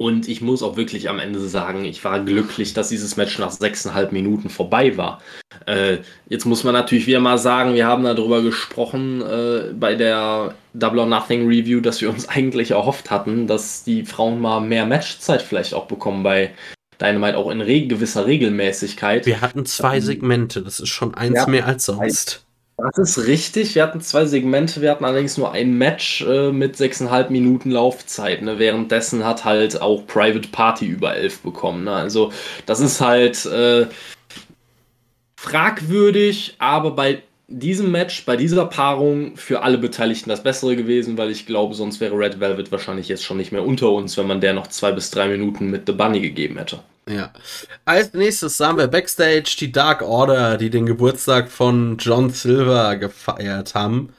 Und ich muss auch wirklich am Ende sagen, ich war glücklich, dass dieses Match nach sechseinhalb Minuten vorbei war. Äh, jetzt muss man natürlich wieder mal sagen, wir haben darüber gesprochen äh, bei der Double or Nothing Review, dass wir uns eigentlich erhofft hatten, dass die Frauen mal mehr Matchzeit vielleicht auch bekommen bei Dynamite, auch in reg gewisser Regelmäßigkeit. Wir hatten zwei ähm, Segmente, das ist schon eins ja, mehr als sonst. Das ist richtig. Wir hatten zwei Segmente. Wir hatten allerdings nur ein Match äh, mit sechseinhalb Minuten Laufzeit. Ne? Währenddessen hat halt auch Private Party über elf bekommen. Ne? Also, das ist halt äh, fragwürdig, aber bei diesem Match, bei dieser Paarung für alle Beteiligten das Bessere gewesen, weil ich glaube, sonst wäre Red Velvet wahrscheinlich jetzt schon nicht mehr unter uns, wenn man der noch zwei bis drei Minuten mit The Bunny gegeben hätte. Ja. Als nächstes sahen wir Backstage die Dark Order, die den Geburtstag von John Silver gefeiert haben.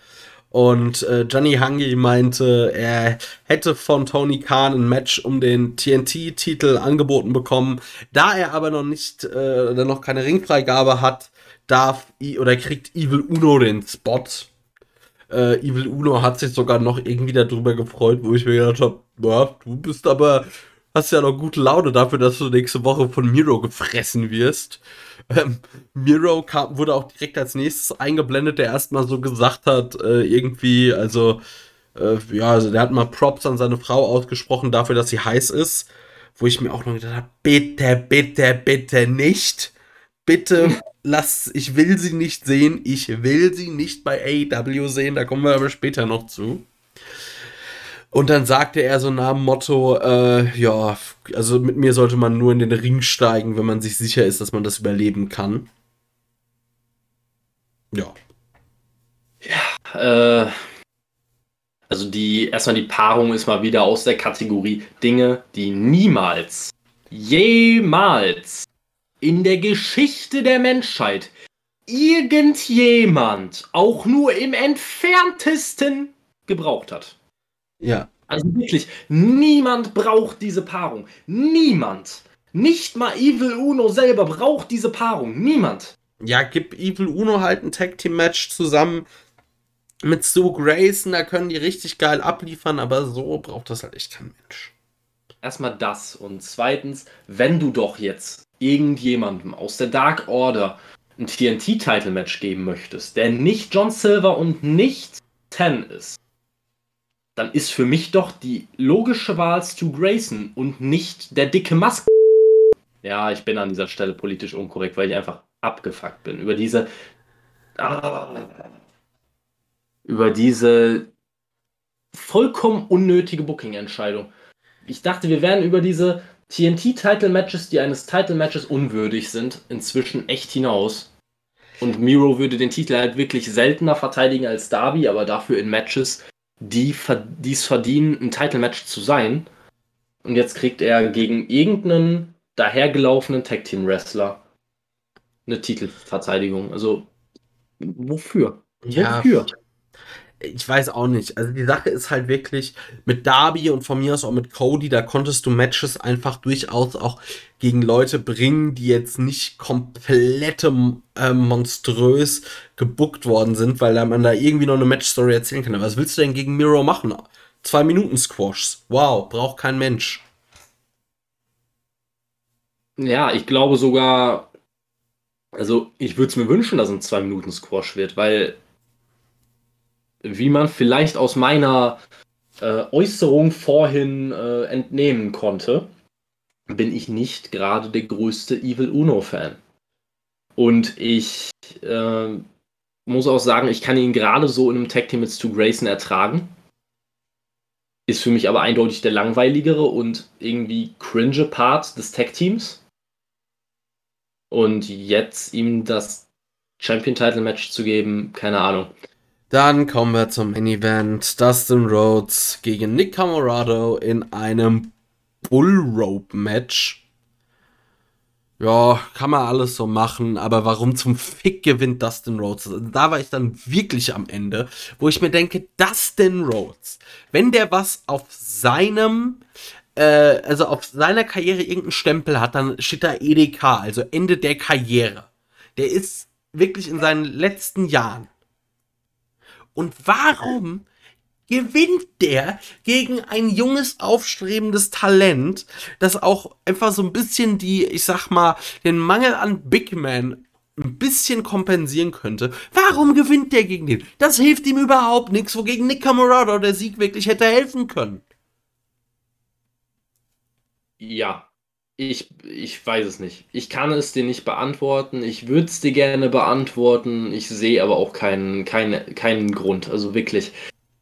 Und äh, Johnny Hungy meinte, er hätte von Tony Khan ein Match um den TNT-Titel angeboten bekommen. Da er aber noch nicht, äh, noch keine Ringfreigabe hat, darf oder kriegt Evil Uno den Spot. Äh, Evil Uno hat sich sogar noch irgendwie darüber gefreut, wo ich mir gedacht habe, du bist aber hast ja noch gute Laune dafür, dass du nächste Woche von Miro gefressen wirst. Ähm, Miro kam, wurde auch direkt als nächstes eingeblendet, der erstmal so gesagt hat, äh, irgendwie, also, äh, ja, also der hat mal Props an seine Frau ausgesprochen dafür, dass sie heiß ist. Wo ich mir auch noch gedacht habe, bitte, bitte, bitte nicht. Bitte lass, ich will sie nicht sehen. Ich will sie nicht bei AEW sehen. Da kommen wir aber später noch zu. Und dann sagte er so nach dem Motto, äh, ja, also mit mir sollte man nur in den Ring steigen, wenn man sich sicher ist, dass man das überleben kann. Ja. Ja, äh, also die, erstmal die Paarung ist mal wieder aus der Kategorie Dinge, die niemals, jemals in der Geschichte der Menschheit irgendjemand auch nur im entferntesten gebraucht hat. Ja. Also wirklich, niemand braucht diese Paarung. Niemand. Nicht mal Evil Uno selber braucht diese Paarung. Niemand. Ja, gib Evil Uno halt ein Tag Team Match zusammen mit Stu Grayson, da können die richtig geil abliefern, aber so braucht das halt echt kein Mensch. Erstmal das und zweitens, wenn du doch jetzt irgendjemandem aus der Dark Order ein TNT-Title-Match geben möchtest, der nicht John Silver und nicht Ten ist, dann ist für mich doch die logische Wahl Stu Grayson und nicht der dicke Mask. Ja, ich bin an dieser Stelle politisch unkorrekt, weil ich einfach abgefuckt bin über diese. Ah, über diese vollkommen unnötige Booking-Entscheidung. Ich dachte, wir wären über diese TNT-Title-Matches, die eines Title-Matches unwürdig sind, inzwischen echt hinaus. Und Miro würde den Titel halt wirklich seltener verteidigen als Darby, aber dafür in Matches, die es verdienen, ein Title-Match zu sein. Und jetzt kriegt er gegen irgendeinen dahergelaufenen Tag-Team-Wrestler eine Titelverteidigung. Also, wofür? Ja, wofür? Ich weiß auch nicht. Also die Sache ist halt wirklich mit Darby und von mir aus auch mit Cody, da konntest du Matches einfach durchaus auch gegen Leute bringen, die jetzt nicht komplett äh, monströs gebuckt worden sind, weil man da irgendwie noch eine Matchstory erzählen kann. Aber was willst du denn gegen Miro machen? Zwei Minuten Squashs. Wow, braucht kein Mensch. Ja, ich glaube sogar, also ich würde es mir wünschen, dass ein zwei Minuten Squash wird, weil wie man vielleicht aus meiner äh, Äußerung vorhin äh, entnehmen konnte, bin ich nicht gerade der größte Evil Uno-Fan. Und ich äh, muss auch sagen, ich kann ihn gerade so in einem Tag Team mit Stu Grayson ertragen. Ist für mich aber eindeutig der langweiligere und irgendwie cringe Part des Tag Teams. Und jetzt ihm das Champion Title Match zu geben, keine Ahnung. Dann kommen wir zum Main Event. Dustin Rhodes gegen Nick Camorado in einem Bullrope Match. Ja, kann man alles so machen, aber warum zum Fick gewinnt Dustin Rhodes? Da war ich dann wirklich am Ende, wo ich mir denke, Dustin Rhodes, wenn der was auf seinem, äh, also auf seiner Karriere irgendeinen Stempel hat, dann steht da EDK, also Ende der Karriere. Der ist wirklich in seinen letzten Jahren und warum gewinnt der gegen ein junges, aufstrebendes Talent, das auch einfach so ein bisschen die, ich sag mal, den Mangel an Big Man ein bisschen kompensieren könnte. Warum gewinnt der gegen den? Das hilft ihm überhaupt nichts, wogegen Nick Camorado der Sieg wirklich hätte helfen können. Ja, ich, ich weiß es nicht. Ich kann es dir nicht beantworten. Ich würde es dir gerne beantworten. Ich sehe aber auch keinen, keinen, keinen Grund. Also wirklich.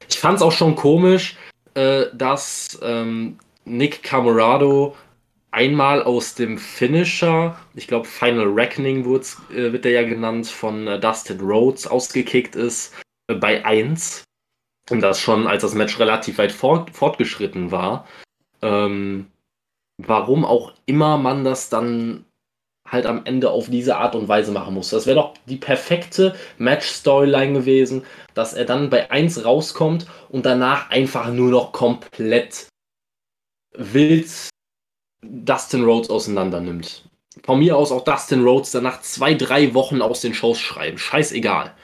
Ich fand es auch schon komisch, äh, dass ähm, Nick Camerado einmal aus dem Finisher, ich glaube Final Reckoning äh, wird der ja genannt, von äh, Dustin Rhodes ausgekickt ist äh, bei 1. Und das schon, als das Match relativ weit fort, fortgeschritten war. Ähm, warum auch immer man das dann halt am Ende auf diese Art und Weise machen muss. Das wäre doch die perfekte Match-Storyline gewesen, dass er dann bei 1 rauskommt und danach einfach nur noch komplett wild Dustin Rhodes auseinander nimmt. Von mir aus auch Dustin Rhodes danach zwei, drei Wochen aus den Shows schreiben. Scheißegal.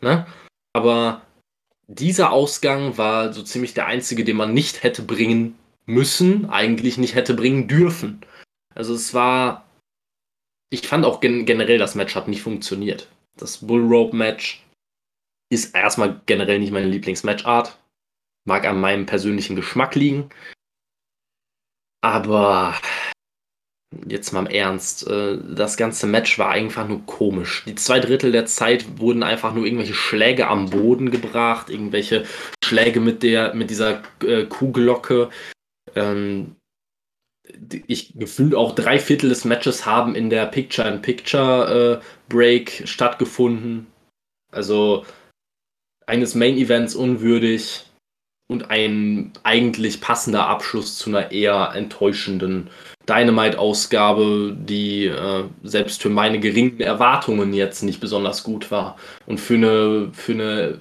Ne? Aber dieser Ausgang war so ziemlich der einzige, den man nicht hätte bringen müssen, eigentlich nicht hätte bringen dürfen. Also es war, ich fand auch gen generell, das Match hat nicht funktioniert. Das Bull Rope Match ist erstmal generell nicht meine Lieblingsmatchart. Mag an meinem persönlichen Geschmack liegen. Aber jetzt mal im Ernst, äh, das ganze Match war einfach nur komisch. Die zwei Drittel der Zeit wurden einfach nur irgendwelche Schläge am Boden gebracht, irgendwelche Schläge mit der, mit dieser äh, Kuhglocke. Ähm, ich gefühlt auch drei Viertel des Matches haben in der Picture-in-Picture äh, stattgefunden. Also eines Main Events unwürdig und ein eigentlich passender Abschluss zu einer eher enttäuschenden Dynamite-Ausgabe, die äh, selbst für meine geringen Erwartungen jetzt nicht besonders gut war. Und für eine, für eine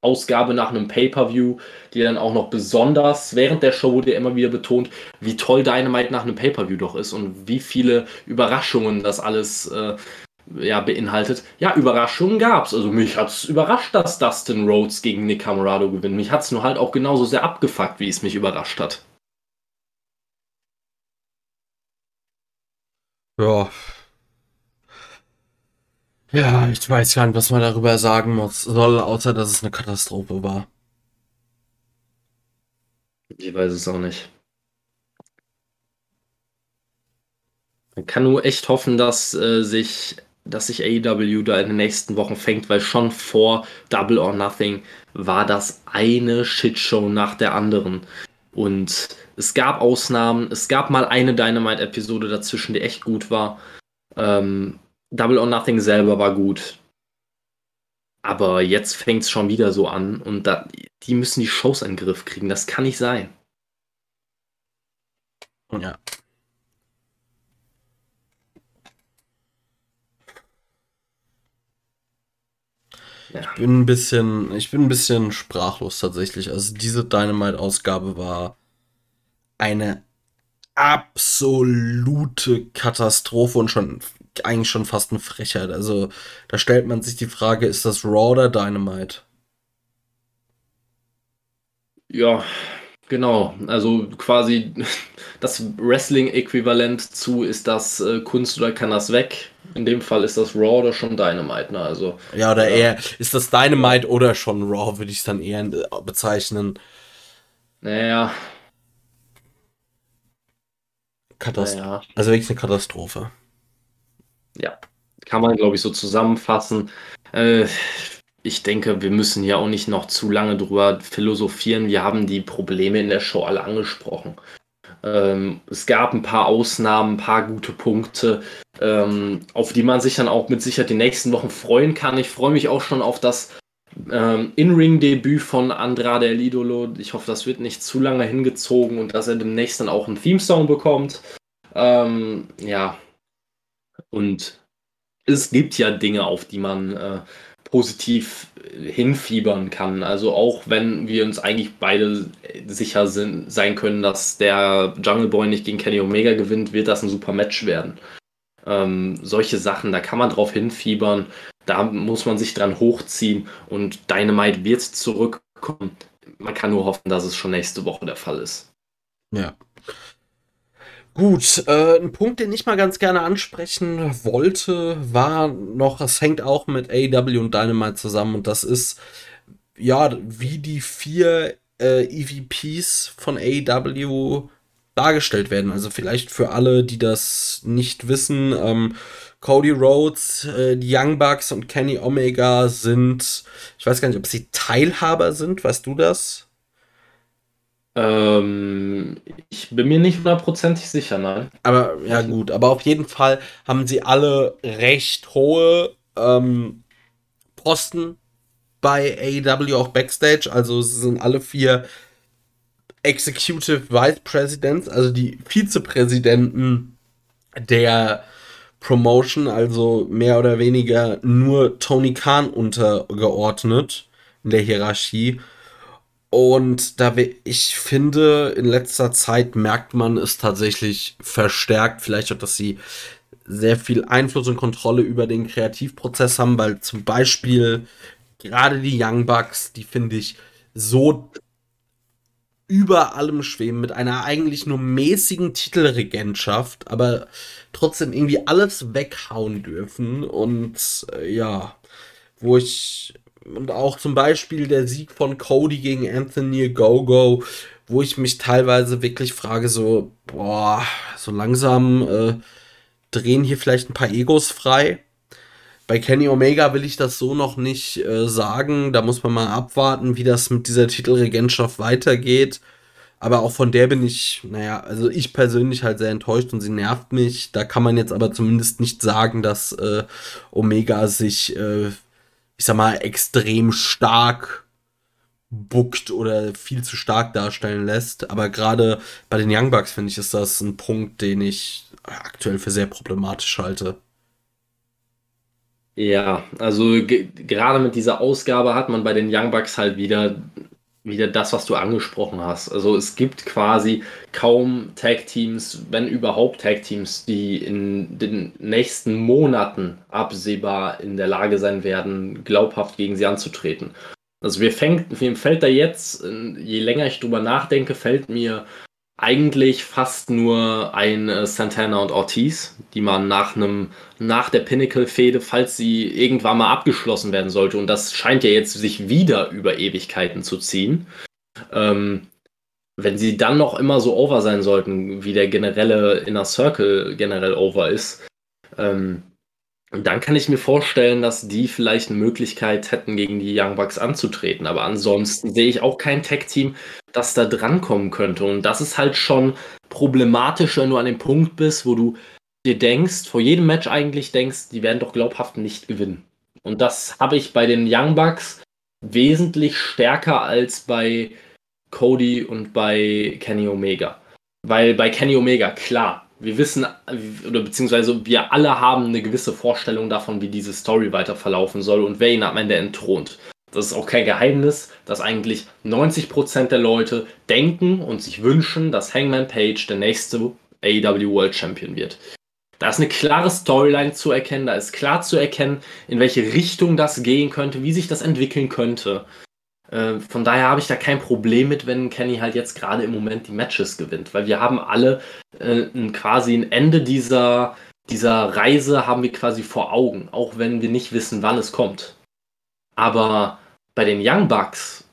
Ausgabe nach einem Pay-Per-View, die dann auch noch besonders während der Show wurde immer wieder betont, wie toll Dynamite nach einem Pay-Per-View doch ist und wie viele Überraschungen das alles äh, ja, beinhaltet. Ja, Überraschungen gab's. Also mich hat's überrascht, dass Dustin Rhodes gegen Nick Camorado gewinnt. Mich hat's nur halt auch genauso sehr abgefuckt, wie es mich überrascht hat. Ja. Ja, ich weiß gar nicht, was man darüber sagen muss, soll, außer dass es eine Katastrophe war. Ich weiß es auch nicht. Man kann nur echt hoffen, dass äh, sich dass sich AEW da in den nächsten Wochen fängt, weil schon vor Double or Nothing war das eine Shitshow nach der anderen. Und es gab Ausnahmen, es gab mal eine Dynamite-Episode dazwischen, die echt gut war. Ähm, Double or Nothing selber war gut. Aber jetzt fängt es schon wieder so an und da, die müssen die Shows in den Griff kriegen. Das kann nicht sein. Ja. Ja. Ich bin ein bisschen, ich bin ein bisschen sprachlos tatsächlich. Also diese Dynamite-Ausgabe war eine absolute Katastrophe und schon eigentlich schon fast eine Frechheit. Also da stellt man sich die Frage, ist das Raw oder Dynamite? Ja, genau. Also quasi das Wrestling-Äquivalent zu, ist das äh, Kunst oder kann das weg? In dem Fall ist das Raw oder schon Dynamite, ne? Also, ja, oder ja. eher, ist das Dynamite oder schon Raw, würde ich es dann eher äh, bezeichnen. Naja. Katastrophe. Naja. Also wirklich eine Katastrophe. Ja, kann man, glaube ich, so zusammenfassen. Äh, ich denke, wir müssen ja auch nicht noch zu lange drüber philosophieren. Wir haben die Probleme in der Show alle angesprochen. Ähm, es gab ein paar Ausnahmen, ein paar gute Punkte, ähm, auf die man sich dann auch mit Sicherheit die nächsten Wochen freuen kann. Ich freue mich auch schon auf das ähm, In-Ring-Debüt von Andrade El Idolo. Ich hoffe, das wird nicht zu lange hingezogen und dass er demnächst dann auch einen Theme-Song bekommt. Ähm, ja, und es gibt ja Dinge, auf die man äh, positiv hinfiebern kann. Also auch wenn wir uns eigentlich beide sicher sind, sein können, dass der Jungle Boy nicht gegen Kenny Omega gewinnt, wird das ein super Match werden. Ähm, solche Sachen, da kann man drauf hinfiebern, da muss man sich dran hochziehen und Dynamite wird zurückkommen. Man kann nur hoffen, dass es schon nächste Woche der Fall ist. Ja, Gut, äh, ein Punkt, den ich mal ganz gerne ansprechen wollte, war noch, es hängt auch mit AEW und Dynamite zusammen und das ist, ja, wie die vier äh, EVPs von AEW dargestellt werden. Also vielleicht für alle, die das nicht wissen, ähm, Cody Rhodes, äh, die Young Bucks und Kenny Omega sind, ich weiß gar nicht, ob sie Teilhaber sind, weißt du das? Ähm, ich bin mir nicht hundertprozentig sicher, nein. Aber ja gut, aber auf jeden Fall haben sie alle recht hohe ähm, Posten bei AEW auch Backstage. Also sind alle vier Executive Vice Presidents, also die Vizepräsidenten der Promotion, also mehr oder weniger nur Tony Khan untergeordnet in der Hierarchie. Und da ich finde, in letzter Zeit merkt man es tatsächlich verstärkt, vielleicht auch, dass sie sehr viel Einfluss und Kontrolle über den Kreativprozess haben, weil zum Beispiel gerade die Young Bucks, die finde ich so über allem schweben mit einer eigentlich nur mäßigen Titelregentschaft, aber trotzdem irgendwie alles weghauen dürfen. Und äh, ja, wo ich und auch zum Beispiel der Sieg von Cody gegen Anthony Gogo, wo ich mich teilweise wirklich frage, so, boah, so langsam äh, drehen hier vielleicht ein paar Egos frei. Bei Kenny Omega will ich das so noch nicht äh, sagen. Da muss man mal abwarten, wie das mit dieser Titelregentschaft weitergeht. Aber auch von der bin ich, naja, also ich persönlich halt sehr enttäuscht und sie nervt mich. Da kann man jetzt aber zumindest nicht sagen, dass äh, Omega sich, äh, ich sag mal, extrem stark buckt oder viel zu stark darstellen lässt. Aber gerade bei den Young Bucks finde ich, ist das ein Punkt, den ich aktuell für sehr problematisch halte. Ja, also gerade mit dieser Ausgabe hat man bei den Young Bucks halt wieder, wieder das, was du angesprochen hast. Also es gibt quasi kaum Tag-Teams, wenn überhaupt Tag-Teams, die in den nächsten Monaten absehbar in der Lage sein werden, glaubhaft gegen sie anzutreten. Also mir, fängt, mir fällt da jetzt, je länger ich drüber nachdenke, fällt mir eigentlich fast nur ein äh, Santana und Ortiz, die man nach einem nach der Pinnacle-Fehde, falls sie irgendwann mal abgeschlossen werden sollte, und das scheint ja jetzt sich wieder über Ewigkeiten zu ziehen, ähm, wenn sie dann noch immer so over sein sollten, wie der generelle Inner Circle generell over ist, ähm, dann kann ich mir vorstellen, dass die vielleicht eine Möglichkeit hätten, gegen die Young Bucks anzutreten. Aber ansonsten sehe ich auch kein Tech-Team, das da drankommen könnte. Und das ist halt schon problematisch, wenn du an dem Punkt bist, wo du dir denkst, vor jedem Match eigentlich denkst, die werden doch glaubhaft nicht gewinnen. Und das habe ich bei den Young Bucks wesentlich stärker als bei Cody und bei Kenny Omega. Weil bei Kenny Omega, klar, wir wissen, oder beziehungsweise wir alle haben eine gewisse Vorstellung davon, wie diese Story weiter verlaufen soll und wer ihn am Ende entthront. Das ist auch kein Geheimnis, dass eigentlich 90% der Leute denken und sich wünschen, dass Hangman Page der nächste AEW World Champion wird. Da ist eine klare Storyline zu erkennen, da ist klar zu erkennen, in welche Richtung das gehen könnte, wie sich das entwickeln könnte. Äh, von daher habe ich da kein Problem mit, wenn Kenny halt jetzt gerade im Moment die Matches gewinnt, weil wir haben alle äh, quasi ein Ende dieser, dieser Reise haben wir quasi vor Augen, auch wenn wir nicht wissen, wann es kommt. Aber bei den Young Bucks,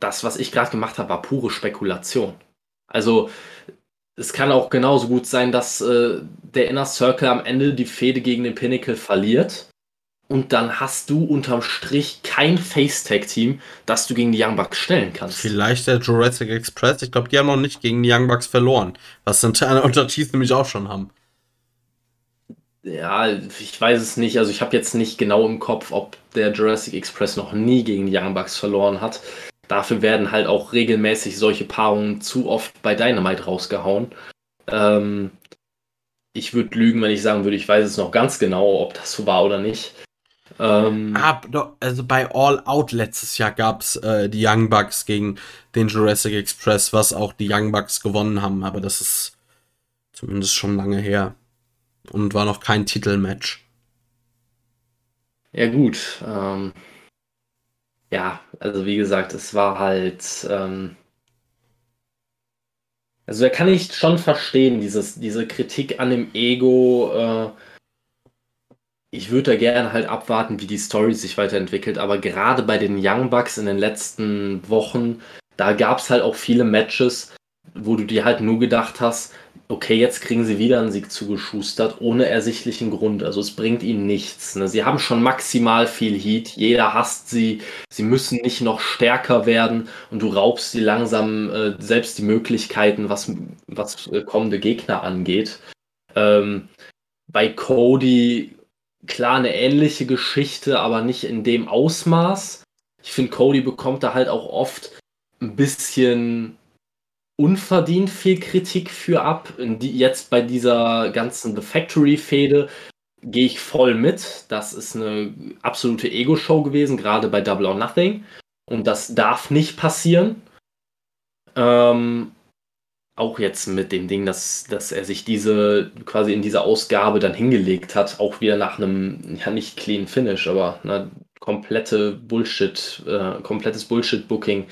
das, was ich gerade gemacht habe, war pure Spekulation. Also es kann auch genauso gut sein, dass äh, der Inner Circle am Ende die Fehde gegen den Pinnacle verliert und dann hast du unterm Strich kein Face-Tag-Team, das du gegen die Young Bucks stellen kannst. Vielleicht der Jurassic Express. Ich glaube, die haben noch nicht gegen die Young Bucks verloren. Was Santana und Ortiz nämlich auch schon haben. Ja, ich weiß es nicht. Also ich habe jetzt nicht genau im Kopf, ob der Jurassic Express noch nie gegen die Young Bucks verloren hat. Dafür werden halt auch regelmäßig solche Paarungen zu oft bei Dynamite rausgehauen. Ähm, ich würde lügen, wenn ich sagen würde, ich weiß es noch ganz genau, ob das so war oder nicht. Ähm, ah, also bei All Out letztes Jahr gab es äh, die Young Bucks gegen den Jurassic Express, was auch die Young Bucks gewonnen haben, aber das ist zumindest schon lange her. Und war noch kein Titelmatch. Ja, gut. Ähm, ja, also wie gesagt, es war halt. Ähm, also da kann ich schon verstehen, dieses, diese Kritik an dem Ego. Äh, ich würde da gerne halt abwarten, wie die Story sich weiterentwickelt, aber gerade bei den Young Bucks in den letzten Wochen, da gab es halt auch viele Matches, wo du dir halt nur gedacht hast, okay, jetzt kriegen sie wieder einen Sieg zugeschustert, ohne ersichtlichen Grund. Also es bringt ihnen nichts. Ne? Sie haben schon maximal viel Heat, jeder hasst sie, sie müssen nicht noch stärker werden und du raubst sie langsam äh, selbst die Möglichkeiten, was, was äh, kommende Gegner angeht. Ähm, bei Cody klar eine ähnliche Geschichte, aber nicht in dem Ausmaß. Ich finde, Cody bekommt da halt auch oft ein bisschen unverdient viel Kritik für ab. Jetzt bei dieser ganzen The Factory-Fehde gehe ich voll mit. Das ist eine absolute Ego-Show gewesen, gerade bei Double or Nothing. Und das darf nicht passieren. Ähm, auch jetzt mit dem Ding, dass, dass er sich diese quasi in dieser Ausgabe dann hingelegt hat, auch wieder nach einem, ja nicht clean Finish, aber eine komplette Bullshit, äh, komplettes Bullshit-Booking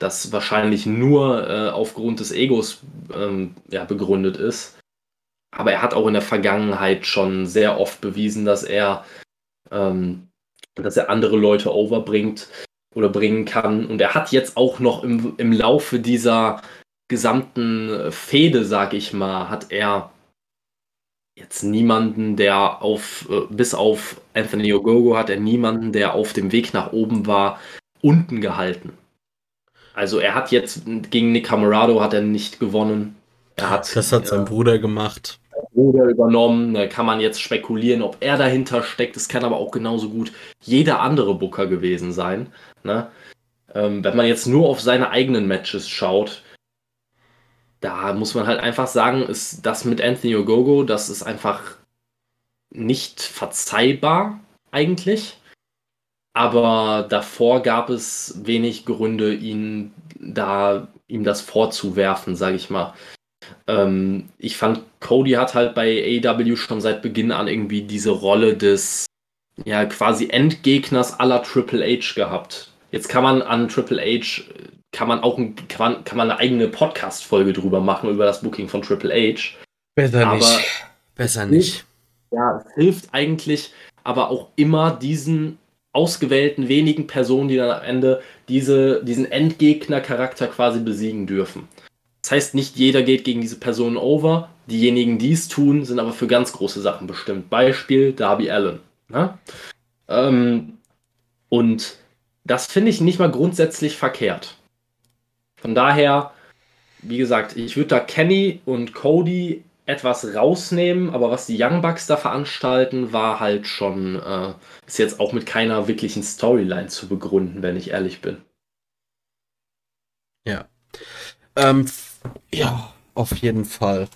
das wahrscheinlich nur äh, aufgrund des Egos ähm, ja, begründet ist. Aber er hat auch in der Vergangenheit schon sehr oft bewiesen, dass er, ähm, dass er andere Leute overbringt oder bringen kann. Und er hat jetzt auch noch im, im Laufe dieser gesamten Fehde, sag ich mal, hat er jetzt niemanden, der auf, äh, bis auf Anthony Ogogo hat er niemanden, der auf dem Weg nach oben war, unten gehalten. Also er hat jetzt gegen Nick Camarado hat er nicht gewonnen. Er hat, das hat sein äh, Bruder gemacht. Bruder übernommen. Da kann man jetzt spekulieren, ob er dahinter steckt. Es kann aber auch genauso gut jeder andere Booker gewesen sein. Ne? Ähm, wenn man jetzt nur auf seine eigenen Matches schaut, da muss man halt einfach sagen, ist das mit Anthony Ogogo, das ist einfach nicht verzeihbar eigentlich. Aber davor gab es wenig Gründe, ihn da ihm das vorzuwerfen, sage ich mal. Ähm, ich fand, Cody hat halt bei AEW schon seit Beginn an irgendwie diese Rolle des ja quasi Endgegners aller Triple H gehabt. Jetzt kann man an Triple H kann man auch ein, kann man, kann man eine eigene Podcast-Folge drüber machen, über das Booking von Triple H. Besser aber nicht. Besser nicht. Ja, es hilft eigentlich, aber auch immer diesen ausgewählten wenigen Personen, die dann am Ende diese, diesen Endgegner-Charakter quasi besiegen dürfen. Das heißt, nicht jeder geht gegen diese Personen over. Diejenigen, die es tun, sind aber für ganz große Sachen bestimmt. Beispiel Darby Allen. Ne? Ähm, und das finde ich nicht mal grundsätzlich verkehrt. Von daher, wie gesagt, ich würde da Kenny und Cody etwas rausnehmen, aber was die Young Bucks da veranstalten, war halt schon, äh, ist jetzt auch mit keiner wirklichen Storyline zu begründen, wenn ich ehrlich bin. Ja. Ähm, ja, auf jeden Fall.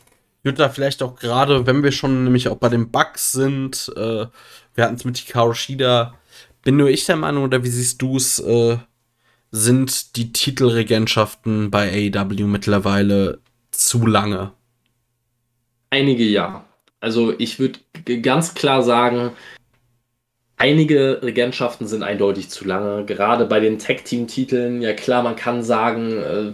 Da vielleicht auch gerade, wenn wir schon nämlich auch bei den Bugs sind, äh, wir hatten es mit Hikaru Shida, bin nur ich der Meinung, oder wie siehst du es, äh, sind die Titelregentschaften bei AEW mittlerweile zu lange? Einige ja. Also ich würde ganz klar sagen, einige Regentschaften sind eindeutig zu lange. Gerade bei den Tag-Team-Titeln, ja klar, man kann sagen, äh,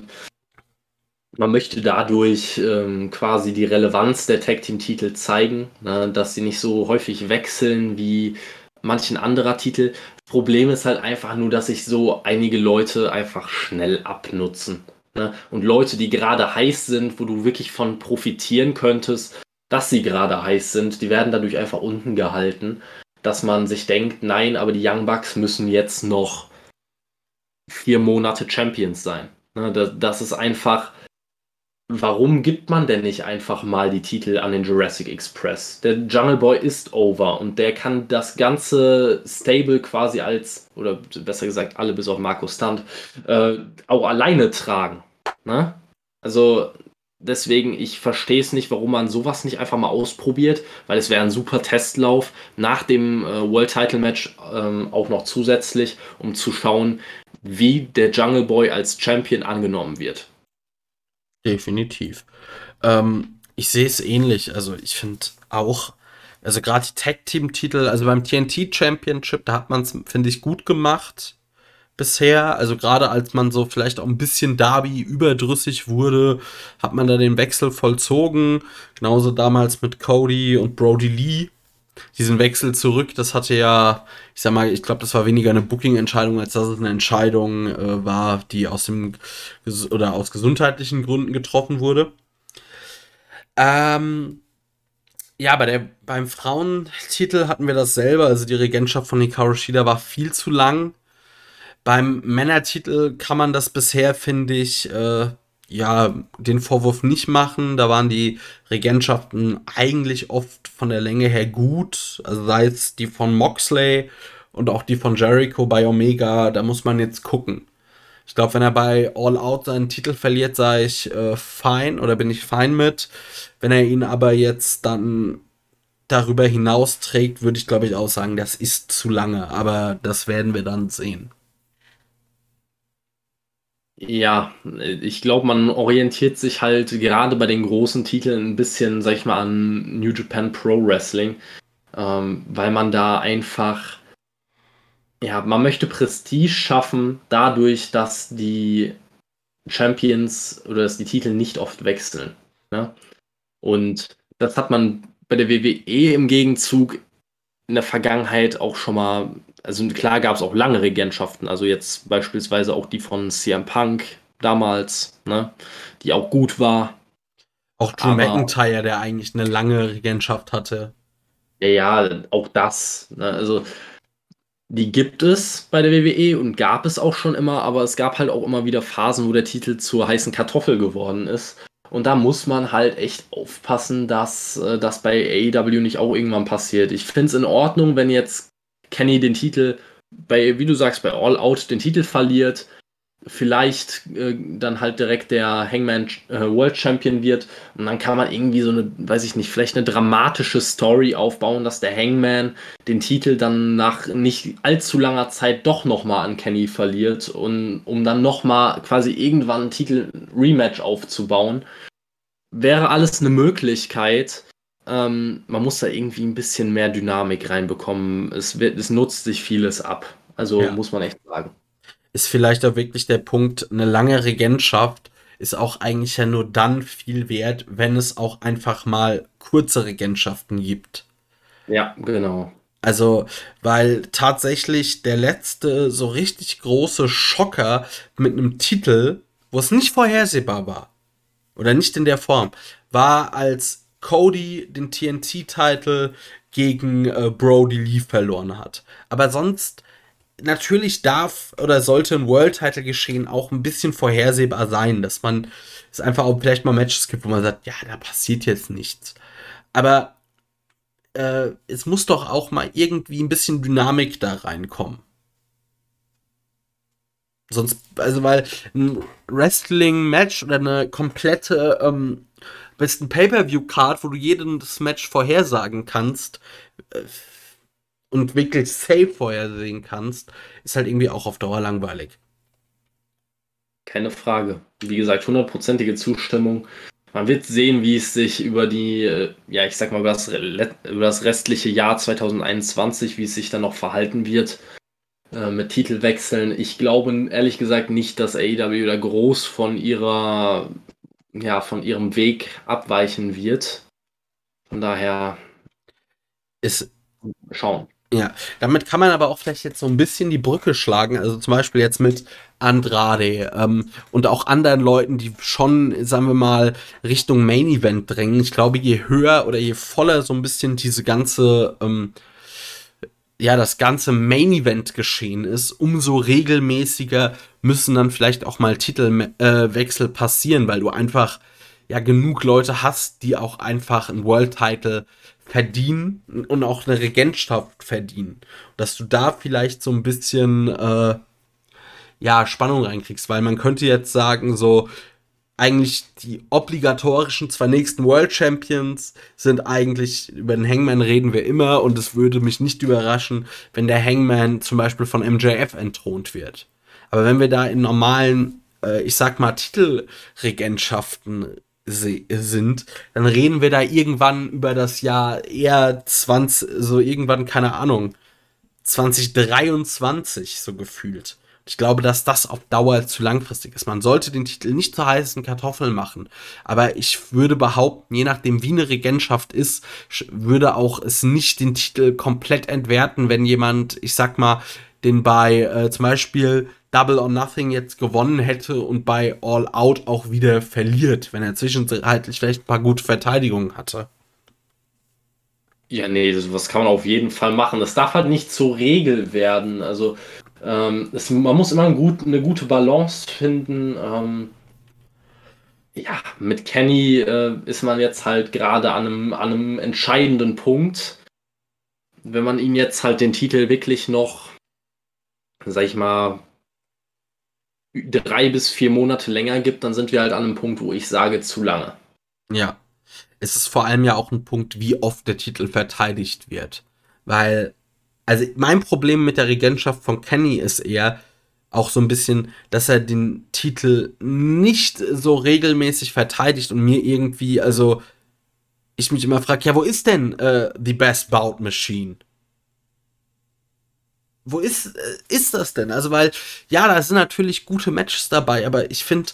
man möchte dadurch ähm, quasi die Relevanz der Tag-Team-Titel zeigen, ne, dass sie nicht so häufig wechseln wie manchen anderer Titel. Problem ist halt einfach nur, dass sich so einige Leute einfach schnell abnutzen. Ne? Und Leute, die gerade heiß sind, wo du wirklich von profitieren könntest, dass sie gerade heiß sind, die werden dadurch einfach unten gehalten, dass man sich denkt, nein, aber die Young Bucks müssen jetzt noch vier Monate Champions sein. Ne? Das, das ist einfach warum gibt man denn nicht einfach mal die Titel an den Jurassic Express? Der Jungle Boy ist over und der kann das ganze Stable quasi als, oder besser gesagt alle bis auf Marco Stunt, äh, auch alleine tragen. Ne? Also deswegen, ich verstehe es nicht, warum man sowas nicht einfach mal ausprobiert, weil es wäre ein super Testlauf nach dem äh, World Title Match ähm, auch noch zusätzlich, um zu schauen, wie der Jungle Boy als Champion angenommen wird. Definitiv. Ähm, ich sehe es ähnlich. Also ich finde auch, also gerade die Tag-Team-Titel, also beim TNT Championship, da hat man es, finde ich, gut gemacht bisher. Also gerade als man so vielleicht auch ein bisschen Darby überdrüssig wurde, hat man da den Wechsel vollzogen. Genauso damals mit Cody und Brody Lee diesen Wechsel zurück, das hatte ja, ich sag mal, ich glaube, das war weniger eine Booking-Entscheidung, als dass es eine Entscheidung äh, war, die aus dem oder aus gesundheitlichen Gründen getroffen wurde. Ähm, ja, bei der, beim Frauentitel hatten wir das selber, also die Regentschaft von Hikaru Shida war viel zu lang. Beim Männertitel kann man das bisher, finde ich, äh, ja, den Vorwurf nicht machen. Da waren die Regentschaften eigentlich oft von der Länge her gut. Also sei es die von Moxley und auch die von Jericho bei Omega, da muss man jetzt gucken. Ich glaube, wenn er bei All Out seinen Titel verliert, sei ich äh, fein oder bin ich fein mit. Wenn er ihn aber jetzt dann darüber hinaus trägt, würde ich glaube ich auch sagen, das ist zu lange. Aber das werden wir dann sehen. Ja, ich glaube, man orientiert sich halt gerade bei den großen Titeln ein bisschen, sag ich mal, an New Japan Pro Wrestling, ähm, weil man da einfach, ja, man möchte Prestige schaffen, dadurch, dass die Champions oder dass die Titel nicht oft wechseln. Ne? Und das hat man bei der WWE im Gegenzug in der Vergangenheit auch schon mal, also klar gab es auch lange Regentschaften, also jetzt beispielsweise auch die von CM Punk damals, ne, die auch gut war. Auch Drew McIntyre, der eigentlich eine lange Regentschaft hatte. Ja, ja, auch das. Ne, also die gibt es bei der WWE und gab es auch schon immer, aber es gab halt auch immer wieder Phasen, wo der Titel zur heißen Kartoffel geworden ist. Und da muss man halt echt aufpassen, dass äh, das bei AEW nicht auch irgendwann passiert. Ich finde es in Ordnung, wenn jetzt Kenny den Titel bei, wie du sagst, bei All Out den Titel verliert, vielleicht äh, dann halt direkt der Hangman äh, World Champion wird und dann kann man irgendwie so eine, weiß ich nicht, vielleicht eine dramatische Story aufbauen, dass der Hangman den Titel dann nach nicht allzu langer Zeit doch nochmal an Kenny verliert und um dann nochmal quasi irgendwann einen Titel Rematch aufzubauen. Wäre alles eine Möglichkeit. Ähm, man muss da irgendwie ein bisschen mehr Dynamik reinbekommen. Es, wird, es nutzt sich vieles ab. Also ja. muss man echt sagen ist vielleicht auch wirklich der Punkt, eine lange Regentschaft ist auch eigentlich ja nur dann viel wert, wenn es auch einfach mal kurze Regentschaften gibt. Ja, genau. Also, weil tatsächlich der letzte so richtig große Schocker mit einem Titel, wo es nicht vorhersehbar war, oder nicht in der Form, war, als Cody den TNT-Titel gegen äh, Brody Lee verloren hat. Aber sonst natürlich darf oder sollte ein World Title geschehen auch ein bisschen vorhersehbar sein, dass man es einfach auch vielleicht mal Matches gibt, wo man sagt, ja, da passiert jetzt nichts. Aber äh, es muss doch auch mal irgendwie ein bisschen Dynamik da reinkommen. Sonst, also weil ein Wrestling-Match oder eine komplette ähm, besten Pay-Per-View-Card, wo du jedes Match vorhersagen kannst, äh, und wirklich safe vorhersehen kannst, ist halt irgendwie auch auf Dauer langweilig. Keine Frage. Wie gesagt, hundertprozentige Zustimmung. Man wird sehen, wie es sich über die, äh, ja, ich sag mal, über das, über das restliche Jahr 2021, wie es sich dann noch verhalten wird äh, mit Titelwechseln. Ich glaube ehrlich gesagt nicht, dass AEW da groß von ihrer, ja, von ihrem Weg abweichen wird. Von daher ist schauen. Ja, damit kann man aber auch vielleicht jetzt so ein bisschen die Brücke schlagen, also zum Beispiel jetzt mit Andrade ähm, und auch anderen Leuten, die schon, sagen wir mal, Richtung Main Event drängen. Ich glaube, je höher oder je voller so ein bisschen diese ganze, ähm, ja, das ganze Main Event geschehen ist, umso regelmäßiger müssen dann vielleicht auch mal Titelwechsel äh, passieren, weil du einfach ja genug Leute hast, die auch einfach ein World Title verdienen und auch eine Regentschaft verdienen. Dass du da vielleicht so ein bisschen äh, ja, Spannung reinkriegst, weil man könnte jetzt sagen, so eigentlich die obligatorischen zwei nächsten World Champions sind eigentlich, über den Hangman reden wir immer und es würde mich nicht überraschen, wenn der Hangman zum Beispiel von MJF entthront wird. Aber wenn wir da in normalen, äh, ich sag mal, Titelregentschaften sind, dann reden wir da irgendwann über das Jahr eher 20, so irgendwann, keine Ahnung, 2023 so gefühlt. Ich glaube, dass das auf Dauer zu langfristig ist. Man sollte den Titel nicht zu heißen Kartoffeln machen. Aber ich würde behaupten, je nachdem, wie eine Regentschaft ist, würde auch es nicht den Titel komplett entwerten, wenn jemand, ich sag mal, den bei äh, zum Beispiel Double or Nothing jetzt gewonnen hätte und bei All Out auch wieder verliert, wenn er zwischenzeitlich vielleicht ein paar gute Verteidigungen hatte. Ja, nee, das, was kann man auf jeden Fall machen. Das darf halt nicht zur Regel werden. Also, ähm, es, man muss immer ein gut, eine gute Balance finden. Ähm, ja, mit Kenny äh, ist man jetzt halt gerade an einem, an einem entscheidenden Punkt. Wenn man ihm jetzt halt den Titel wirklich noch, sag ich mal, drei bis vier Monate länger gibt, dann sind wir halt an einem Punkt, wo ich sage, zu lange. Ja. Es ist vor allem ja auch ein Punkt, wie oft der Titel verteidigt wird. Weil, also mein Problem mit der Regentschaft von Kenny ist eher auch so ein bisschen, dass er den Titel nicht so regelmäßig verteidigt und mir irgendwie, also ich mich immer frage, ja, wo ist denn äh, The Best Bout Machine? Wo ist, äh, ist das denn? Also, weil, ja, da sind natürlich gute Matches dabei, aber ich finde,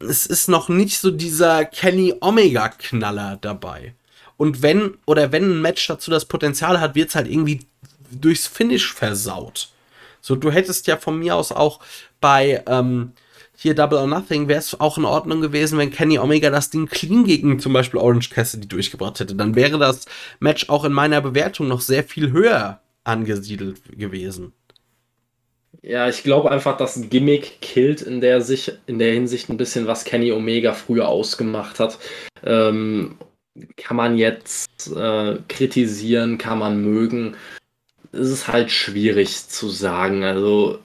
es ist noch nicht so dieser Kenny Omega Knaller dabei. Und wenn, oder wenn ein Match dazu das Potenzial hat, wird es halt irgendwie durchs Finish versaut. So, du hättest ja von mir aus auch bei ähm, hier Double or Nothing wäre es auch in Ordnung gewesen, wenn Kenny Omega das Ding clean gegen zum Beispiel Orange Cassidy durchgebracht hätte. Dann wäre das Match auch in meiner Bewertung noch sehr viel höher angesiedelt gewesen. Ja, ich glaube einfach, das Gimmick killt in der, sich, in der Hinsicht ein bisschen, was Kenny Omega früher ausgemacht hat. Ähm, kann man jetzt äh, kritisieren, kann man mögen. Es ist halt schwierig zu sagen. Also,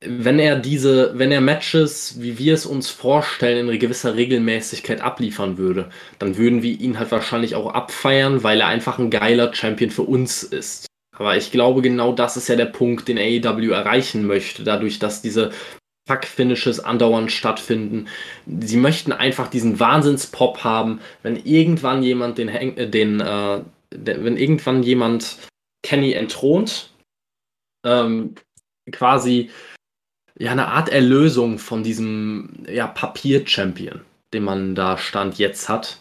wenn er diese, wenn er Matches, wie wir es uns vorstellen, in gewisser Regelmäßigkeit abliefern würde, dann würden wir ihn halt wahrscheinlich auch abfeiern, weil er einfach ein geiler Champion für uns ist. Aber ich glaube, genau das ist ja der Punkt, den AEW erreichen möchte, dadurch, dass diese Fuck-Finishes andauernd stattfinden. Sie möchten einfach diesen Wahnsinnspop haben, wenn irgendwann jemand den, äh, den äh, wenn irgendwann jemand Kenny entthront, ähm, quasi ja eine Art Erlösung von diesem ja, Papier-Champion, den man da Stand jetzt hat.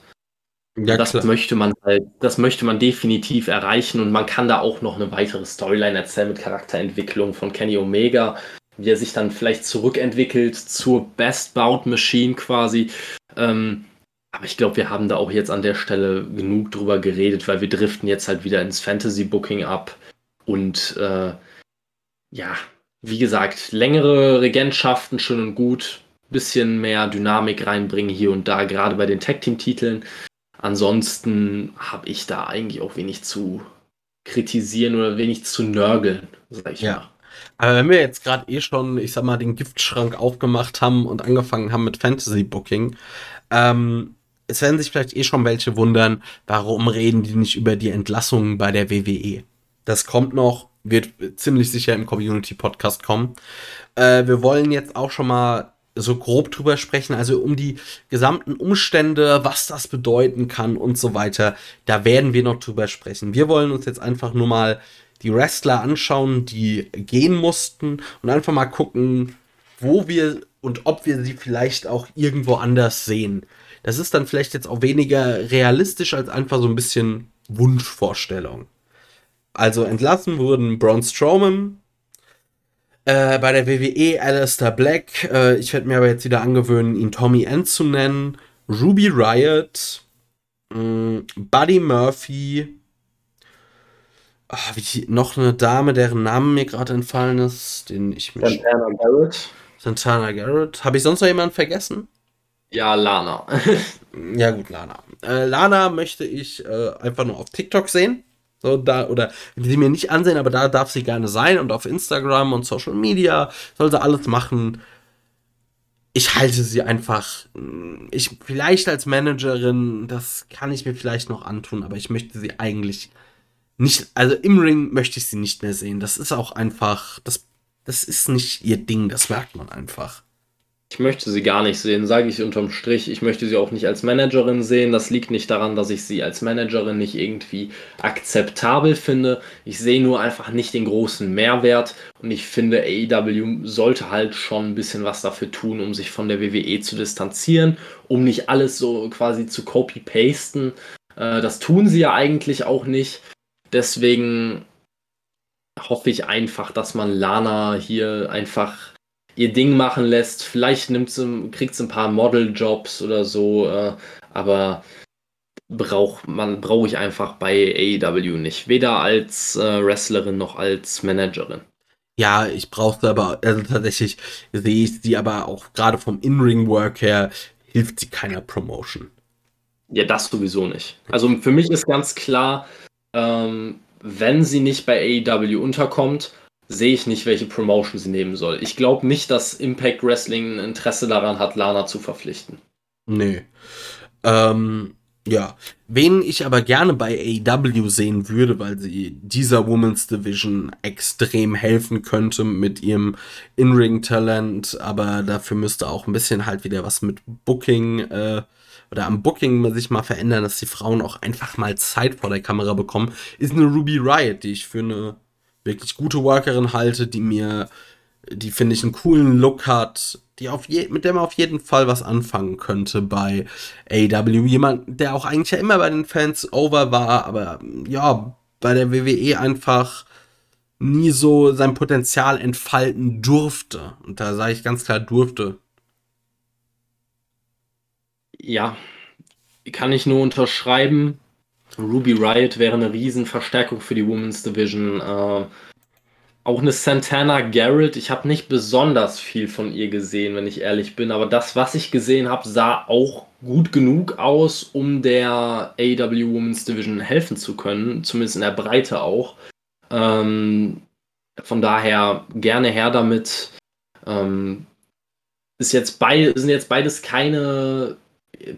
Ja, das klar. möchte man halt, das möchte man definitiv erreichen und man kann da auch noch eine weitere Storyline erzählen mit Charakterentwicklung von Kenny Omega, wie er sich dann vielleicht zurückentwickelt zur Best Bout Machine quasi. Ähm, aber ich glaube, wir haben da auch jetzt an der Stelle genug drüber geredet, weil wir driften jetzt halt wieder ins Fantasy Booking ab und äh, ja, wie gesagt, längere Regentschaften schön und gut, bisschen mehr Dynamik reinbringen hier und da, gerade bei den Tag Team Titeln. Ansonsten habe ich da eigentlich auch wenig zu kritisieren oder wenig zu nörgeln, sag ich ja. mal. Aber wenn wir jetzt gerade eh schon, ich sag mal, den Giftschrank aufgemacht haben und angefangen haben mit Fantasy Booking, ähm, es werden sich vielleicht eh schon welche wundern, warum reden die nicht über die Entlassungen bei der WWE. Das kommt noch, wird ziemlich sicher im Community Podcast kommen. Äh, wir wollen jetzt auch schon mal so grob drüber sprechen, also um die gesamten Umstände, was das bedeuten kann und so weiter. Da werden wir noch drüber sprechen. Wir wollen uns jetzt einfach nur mal die Wrestler anschauen, die gehen mussten und einfach mal gucken, wo wir und ob wir sie vielleicht auch irgendwo anders sehen. Das ist dann vielleicht jetzt auch weniger realistisch als einfach so ein bisschen Wunschvorstellung. Also entlassen wurden Braun Strowman, äh, bei der WWE Alistair Black. Äh, ich werde mir aber jetzt wieder angewöhnen, ihn Tommy N zu nennen. Ruby Riot. Mh, mm, Buddy Murphy. Ach, wie, noch eine Dame, deren Name mir gerade entfallen ist, den ich mir. Santana Garrett. Santana Garrett. Habe ich sonst noch jemanden vergessen? Ja, Lana. ja, gut, Lana. Äh, Lana möchte ich äh, einfach nur auf TikTok sehen. So, da, oder sie mir nicht ansehen, aber da darf sie gerne sein und auf Instagram und Social Media soll sie alles machen. Ich halte sie einfach, ich, vielleicht als Managerin, das kann ich mir vielleicht noch antun, aber ich möchte sie eigentlich nicht, also im Ring möchte ich sie nicht mehr sehen. Das ist auch einfach, das, das ist nicht ihr Ding, das merkt man einfach. Ich möchte sie gar nicht sehen, sage ich unterm Strich. Ich möchte sie auch nicht als Managerin sehen. Das liegt nicht daran, dass ich sie als Managerin nicht irgendwie akzeptabel finde. Ich sehe nur einfach nicht den großen Mehrwert und ich finde, AEW sollte halt schon ein bisschen was dafür tun, um sich von der WWE zu distanzieren, um nicht alles so quasi zu copy-pasten. Äh, das tun sie ja eigentlich auch nicht. Deswegen hoffe ich einfach, dass man Lana hier einfach ihr Ding machen lässt. Vielleicht nimmt sie, kriegt sie ein paar Model-Jobs oder so, äh, aber braucht man brauche ich einfach bei AEW nicht. Weder als äh, Wrestlerin noch als Managerin. Ja, ich brauche sie aber, also tatsächlich sehe ich sie aber auch gerade vom In-Ring-Work her, hilft sie keiner Promotion. Ja, das sowieso nicht. Also für mich ist ganz klar, ähm, wenn sie nicht bei AEW unterkommt, sehe ich nicht, welche Promotion sie nehmen soll. Ich glaube nicht, dass Impact Wrestling ein Interesse daran hat, Lana zu verpflichten. Nee. Ähm, ja. Wen ich aber gerne bei AEW sehen würde, weil sie dieser Women's Division extrem helfen könnte mit ihrem In-Ring-Talent, aber dafür müsste auch ein bisschen halt wieder was mit Booking äh, oder am Booking sich mal verändern, dass die Frauen auch einfach mal Zeit vor der Kamera bekommen, ist eine Ruby Riot, die ich für eine wirklich gute Workerin halte, die mir, die finde ich einen coolen Look hat, die auf je, mit der man auf jeden Fall was anfangen könnte bei AW. Jemand, der auch eigentlich ja immer bei den Fans over war, aber ja, bei der WWE einfach nie so sein Potenzial entfalten durfte. Und da sage ich ganz klar durfte. Ja, kann ich nur unterschreiben. Ruby Riot wäre eine Riesenverstärkung für die Women's Division. Äh, auch eine Santana Garrett. Ich habe nicht besonders viel von ihr gesehen, wenn ich ehrlich bin. Aber das, was ich gesehen habe, sah auch gut genug aus, um der AW Women's Division helfen zu können. Zumindest in der Breite auch. Ähm, von daher gerne her damit. Ähm, ist jetzt beid, sind jetzt beides keine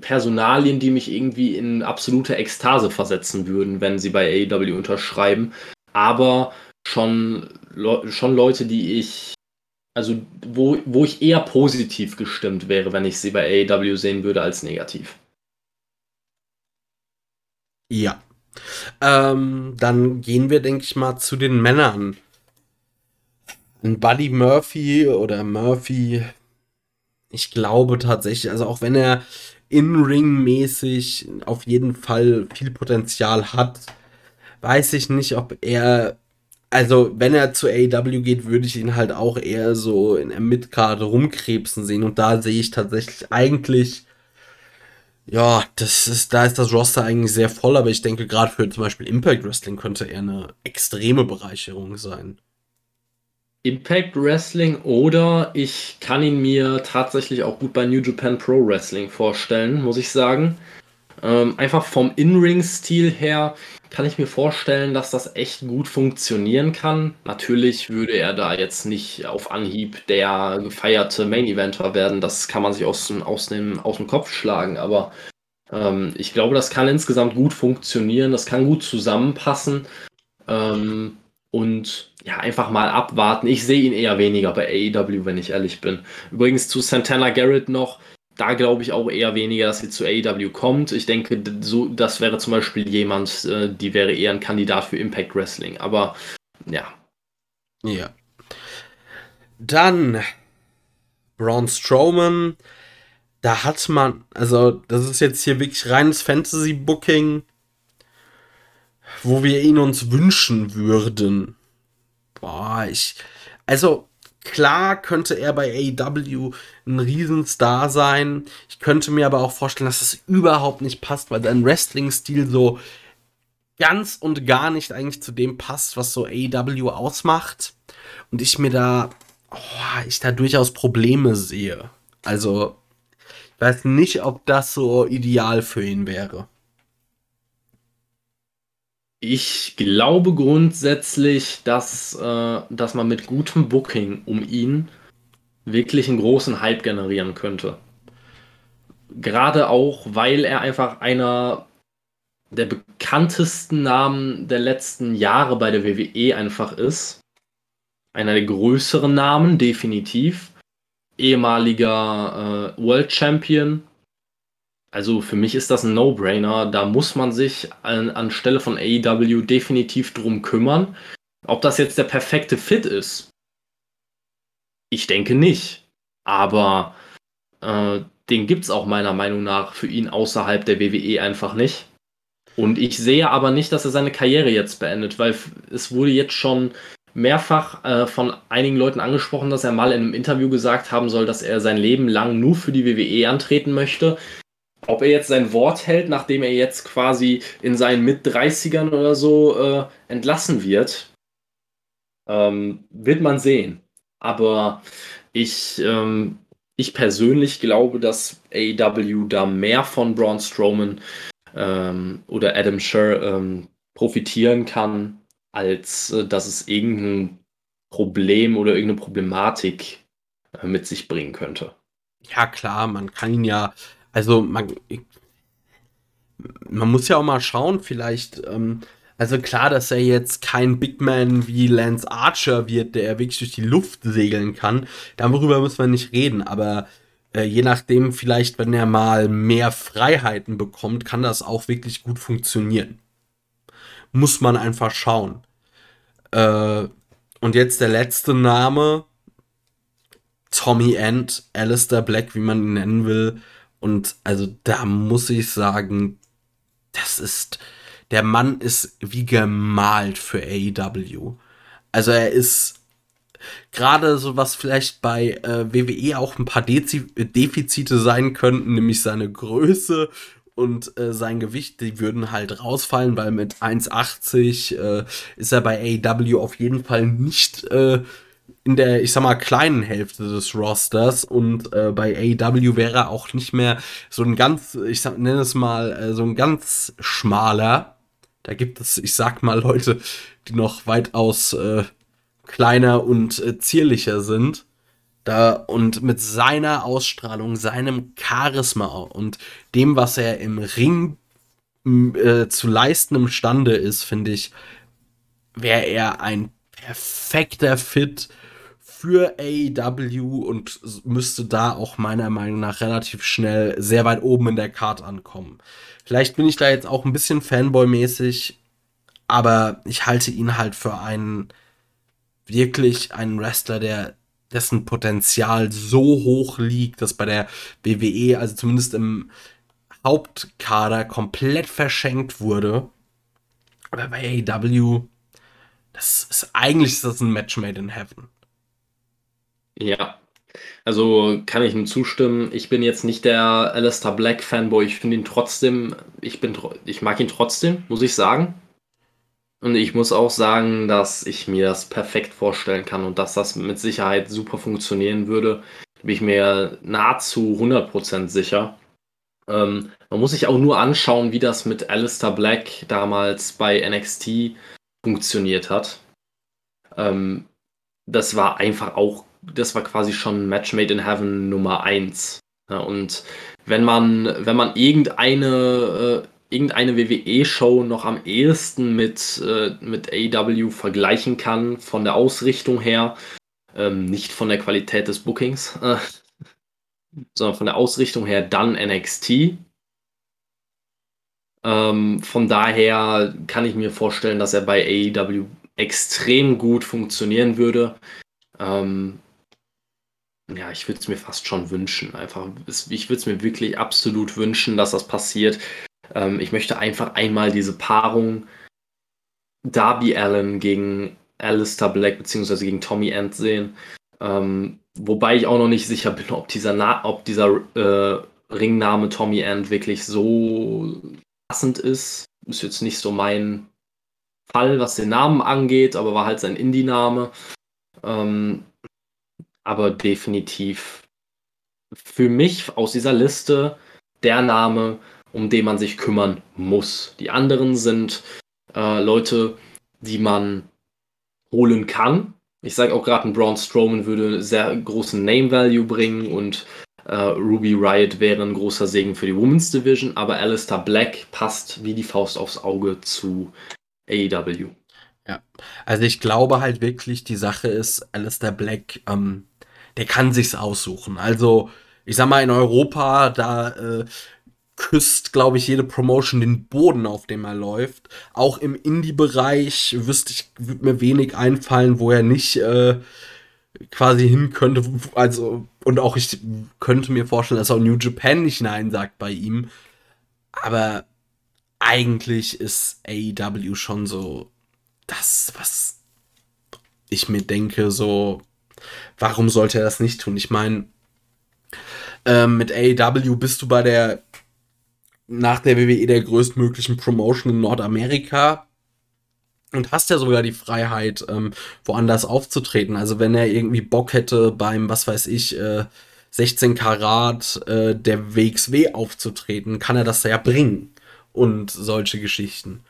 Personalien, die mich irgendwie in absolute Ekstase versetzen würden, wenn sie bei AEW unterschreiben. Aber schon, schon Leute, die ich, also wo, wo ich eher positiv gestimmt wäre, wenn ich sie bei AEW sehen würde, als negativ. Ja. Ähm, dann gehen wir, denke ich mal, zu den Männern. Ein Buddy Murphy oder Murphy, ich glaube tatsächlich, also auch wenn er in-Ring-mäßig auf jeden Fall viel Potenzial hat, weiß ich nicht, ob er, also wenn er zu AEW geht, würde ich ihn halt auch eher so in der Midcard rumkrebsen sehen. Und da sehe ich tatsächlich eigentlich, ja, das ist, da ist das Roster eigentlich sehr voll, aber ich denke gerade für zum Beispiel Impact Wrestling könnte er eine extreme Bereicherung sein. Impact Wrestling oder ich kann ihn mir tatsächlich auch gut bei New Japan Pro Wrestling vorstellen, muss ich sagen. Ähm, einfach vom In-Ring-Stil her kann ich mir vorstellen, dass das echt gut funktionieren kann. Natürlich würde er da jetzt nicht auf Anhieb der gefeierte Main-Eventer werden, das kann man sich aus, aus, dem, aus dem Kopf schlagen, aber ähm, ich glaube, das kann insgesamt gut funktionieren, das kann gut zusammenpassen. Ähm, und ja, einfach mal abwarten. Ich sehe ihn eher weniger bei AEW, wenn ich ehrlich bin. Übrigens zu Santana Garrett noch, da glaube ich auch eher weniger, dass sie zu AEW kommt. Ich denke, so, das wäre zum Beispiel jemand, äh, die wäre eher ein Kandidat für Impact Wrestling. Aber ja. Ja. Dann Braun Strowman. Da hat man, also das ist jetzt hier wirklich reines Fantasy-Booking wo wir ihn uns wünschen würden. Boah, ich. Also, klar könnte er bei AEW ein Riesenstar sein. Ich könnte mir aber auch vorstellen, dass es überhaupt nicht passt, weil sein Wrestling-Stil so ganz und gar nicht eigentlich zu dem passt, was so AEW ausmacht. Und ich mir da, oh, ich da durchaus Probleme sehe. Also, ich weiß nicht, ob das so ideal für ihn wäre. Ich glaube grundsätzlich, dass, äh, dass man mit gutem Booking um ihn wirklich einen großen Hype generieren könnte. Gerade auch, weil er einfach einer der bekanntesten Namen der letzten Jahre bei der WWE einfach ist. Einer der größeren Namen, definitiv. Ehemaliger äh, World Champion, also für mich ist das ein No-Brainer. Da muss man sich an, anstelle von AEW definitiv drum kümmern. Ob das jetzt der perfekte Fit ist, ich denke nicht. Aber äh, den gibt es auch meiner Meinung nach für ihn außerhalb der WWE einfach nicht. Und ich sehe aber nicht, dass er seine Karriere jetzt beendet, weil es wurde jetzt schon mehrfach äh, von einigen Leuten angesprochen, dass er mal in einem Interview gesagt haben soll, dass er sein Leben lang nur für die WWE antreten möchte. Ob er jetzt sein Wort hält, nachdem er jetzt quasi in seinen Mit-30ern oder so äh, entlassen wird, ähm, wird man sehen. Aber ich, ähm, ich persönlich glaube, dass AEW da mehr von Braun Strowman ähm, oder Adam Scher ähm, profitieren kann, als äh, dass es irgendein Problem oder irgendeine Problematik äh, mit sich bringen könnte. Ja, klar, man kann ihn ja also man, man muss ja auch mal schauen, vielleicht, ähm, also klar, dass er jetzt kein Big Man wie Lance Archer wird, der wirklich durch die Luft segeln kann. Darüber müssen wir nicht reden, aber äh, je nachdem, vielleicht, wenn er mal mehr Freiheiten bekommt, kann das auch wirklich gut funktionieren. Muss man einfach schauen. Äh, und jetzt der letzte Name, Tommy End, Alistair Black, wie man ihn nennen will. Und also da muss ich sagen, das ist, der Mann ist wie gemalt für AEW. Also er ist gerade so was vielleicht bei äh, WWE auch ein paar Dezi Defizite sein könnten, nämlich seine Größe und äh, sein Gewicht, die würden halt rausfallen, weil mit 1,80 äh, ist er bei AEW auf jeden Fall nicht äh, in der, ich sag mal, kleinen Hälfte des Rosters und äh, bei AEW wäre auch nicht mehr so ein ganz, ich sag, nenne es mal, äh, so ein ganz schmaler. Da gibt es, ich sag mal, Leute, die noch weitaus äh, kleiner und äh, zierlicher sind. Da, und mit seiner Ausstrahlung, seinem Charisma und dem, was er im Ring äh, zu leisten imstande ist, finde ich, wäre er ein perfekter Fit für AEW und müsste da auch meiner Meinung nach relativ schnell sehr weit oben in der Card ankommen. Vielleicht bin ich da jetzt auch ein bisschen Fanboy-mäßig, aber ich halte ihn halt für einen wirklich einen Wrestler, der dessen Potenzial so hoch liegt, dass bei der WWE, also zumindest im Hauptkader, komplett verschenkt wurde. Aber bei AEW, das ist eigentlich ist das ein Match made in heaven. Ja, also kann ich ihm zustimmen. Ich bin jetzt nicht der Alistair Black Fanboy. Ich finde ihn trotzdem, ich bin, ich mag ihn trotzdem, muss ich sagen. Und ich muss auch sagen, dass ich mir das perfekt vorstellen kann und dass das mit Sicherheit super funktionieren würde. Bin ich mir nahezu 100% sicher. Ähm, man muss sich auch nur anschauen, wie das mit Alistair Black damals bei NXT funktioniert hat. Ähm, das war einfach auch, das war quasi schon Match Made in Heaven Nummer 1. Ja, und wenn man, wenn man irgendeine äh, irgendeine WWE-Show noch am ehesten mit, äh, mit AEW vergleichen kann, von der Ausrichtung her, ähm, nicht von der Qualität des Bookings, äh, sondern von der Ausrichtung her dann NXT. Ähm, von daher kann ich mir vorstellen, dass er bei AEW extrem gut funktionieren würde. Ähm, ja, ich würde es mir fast schon wünschen. Einfach, ich würde es mir wirklich absolut wünschen, dass das passiert. Ähm, ich möchte einfach einmal diese Paarung Darby Allen gegen Alistair Black beziehungsweise gegen Tommy End sehen. Ähm, wobei ich auch noch nicht sicher bin, ob dieser, Na ob dieser äh, Ringname Tommy End wirklich so passend ist. Ist jetzt nicht so mein Fall, was den Namen angeht, aber war halt sein Indie-Name. Ähm, aber definitiv für mich aus dieser Liste der Name, um den man sich kümmern muss. Die anderen sind äh, Leute, die man holen kann. Ich sage auch gerade, ein Braun Strowman würde sehr großen Name Value bringen und äh, Ruby Riot wäre ein großer Segen für die Women's Division, aber Alistair Black passt wie die Faust aufs Auge zu AEW. Ja, also ich glaube halt wirklich, die Sache ist, Alistair Black, ähm, der kann sich's aussuchen. Also, ich sag mal, in Europa, da äh, küsst, glaube ich, jede Promotion den Boden, auf dem er läuft. Auch im Indie-Bereich wüsste ich, würde mir wenig einfallen, wo er nicht äh, quasi hin könnte. Also, und auch ich könnte mir vorstellen, dass auch New Japan nicht Nein sagt bei ihm. Aber eigentlich ist AEW schon so das, was ich mir denke, so, warum sollte er das nicht tun? Ich meine, äh, mit AEW bist du bei der nach der WWE der größtmöglichen Promotion in Nordamerika und hast ja sogar die Freiheit, ähm, woanders aufzutreten. Also wenn er irgendwie Bock hätte beim, was weiß ich, äh, 16 Karat äh, der WXW aufzutreten, kann er das ja bringen. Und solche Geschichten.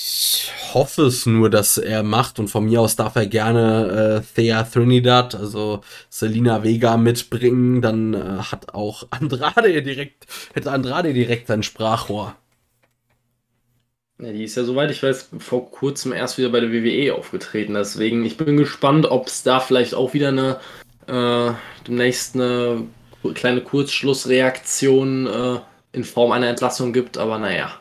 Ich hoffe es nur, dass er macht und von mir aus darf er gerne äh, Thea Trinidad, also Selina Vega mitbringen. Dann äh, hat auch Andrade direkt, hätte Andrade direkt sein Sprachrohr. Ja, die ist ja, soweit ich weiß, vor kurzem erst wieder bei der WWE aufgetreten. Deswegen, ich bin gespannt, ob es da vielleicht auch wieder eine äh, demnächst eine kleine Kurzschlussreaktion äh, in Form einer Entlassung gibt. Aber naja.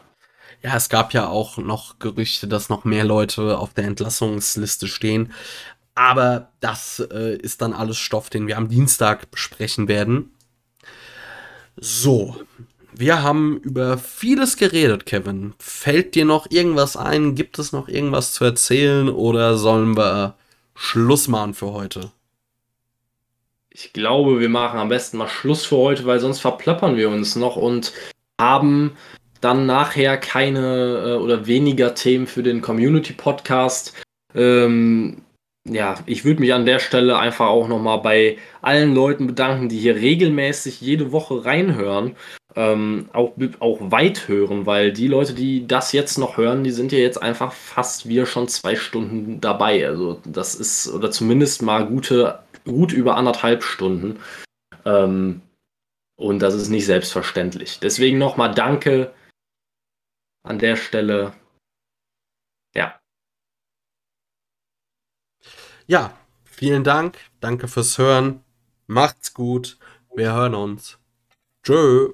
Ja, es gab ja auch noch Gerüchte, dass noch mehr Leute auf der Entlassungsliste stehen. Aber das äh, ist dann alles Stoff, den wir am Dienstag besprechen werden. So, wir haben über vieles geredet, Kevin. Fällt dir noch irgendwas ein? Gibt es noch irgendwas zu erzählen oder sollen wir Schluss machen für heute? Ich glaube, wir machen am besten mal Schluss für heute, weil sonst verplappern wir uns noch und haben dann nachher keine äh, oder weniger Themen für den Community Podcast. Ähm, ja, ich würde mich an der Stelle einfach auch nochmal bei allen Leuten bedanken, die hier regelmäßig jede Woche reinhören, ähm, auch, auch weit hören, weil die Leute, die das jetzt noch hören, die sind ja jetzt einfach fast wieder schon zwei Stunden dabei. Also das ist, oder zumindest mal gute, gut über anderthalb Stunden. Ähm, und das ist nicht selbstverständlich. Deswegen nochmal danke an der Stelle. Ja. Ja, vielen Dank. Danke fürs Hören. Macht's gut. Wir hören uns. Tschö.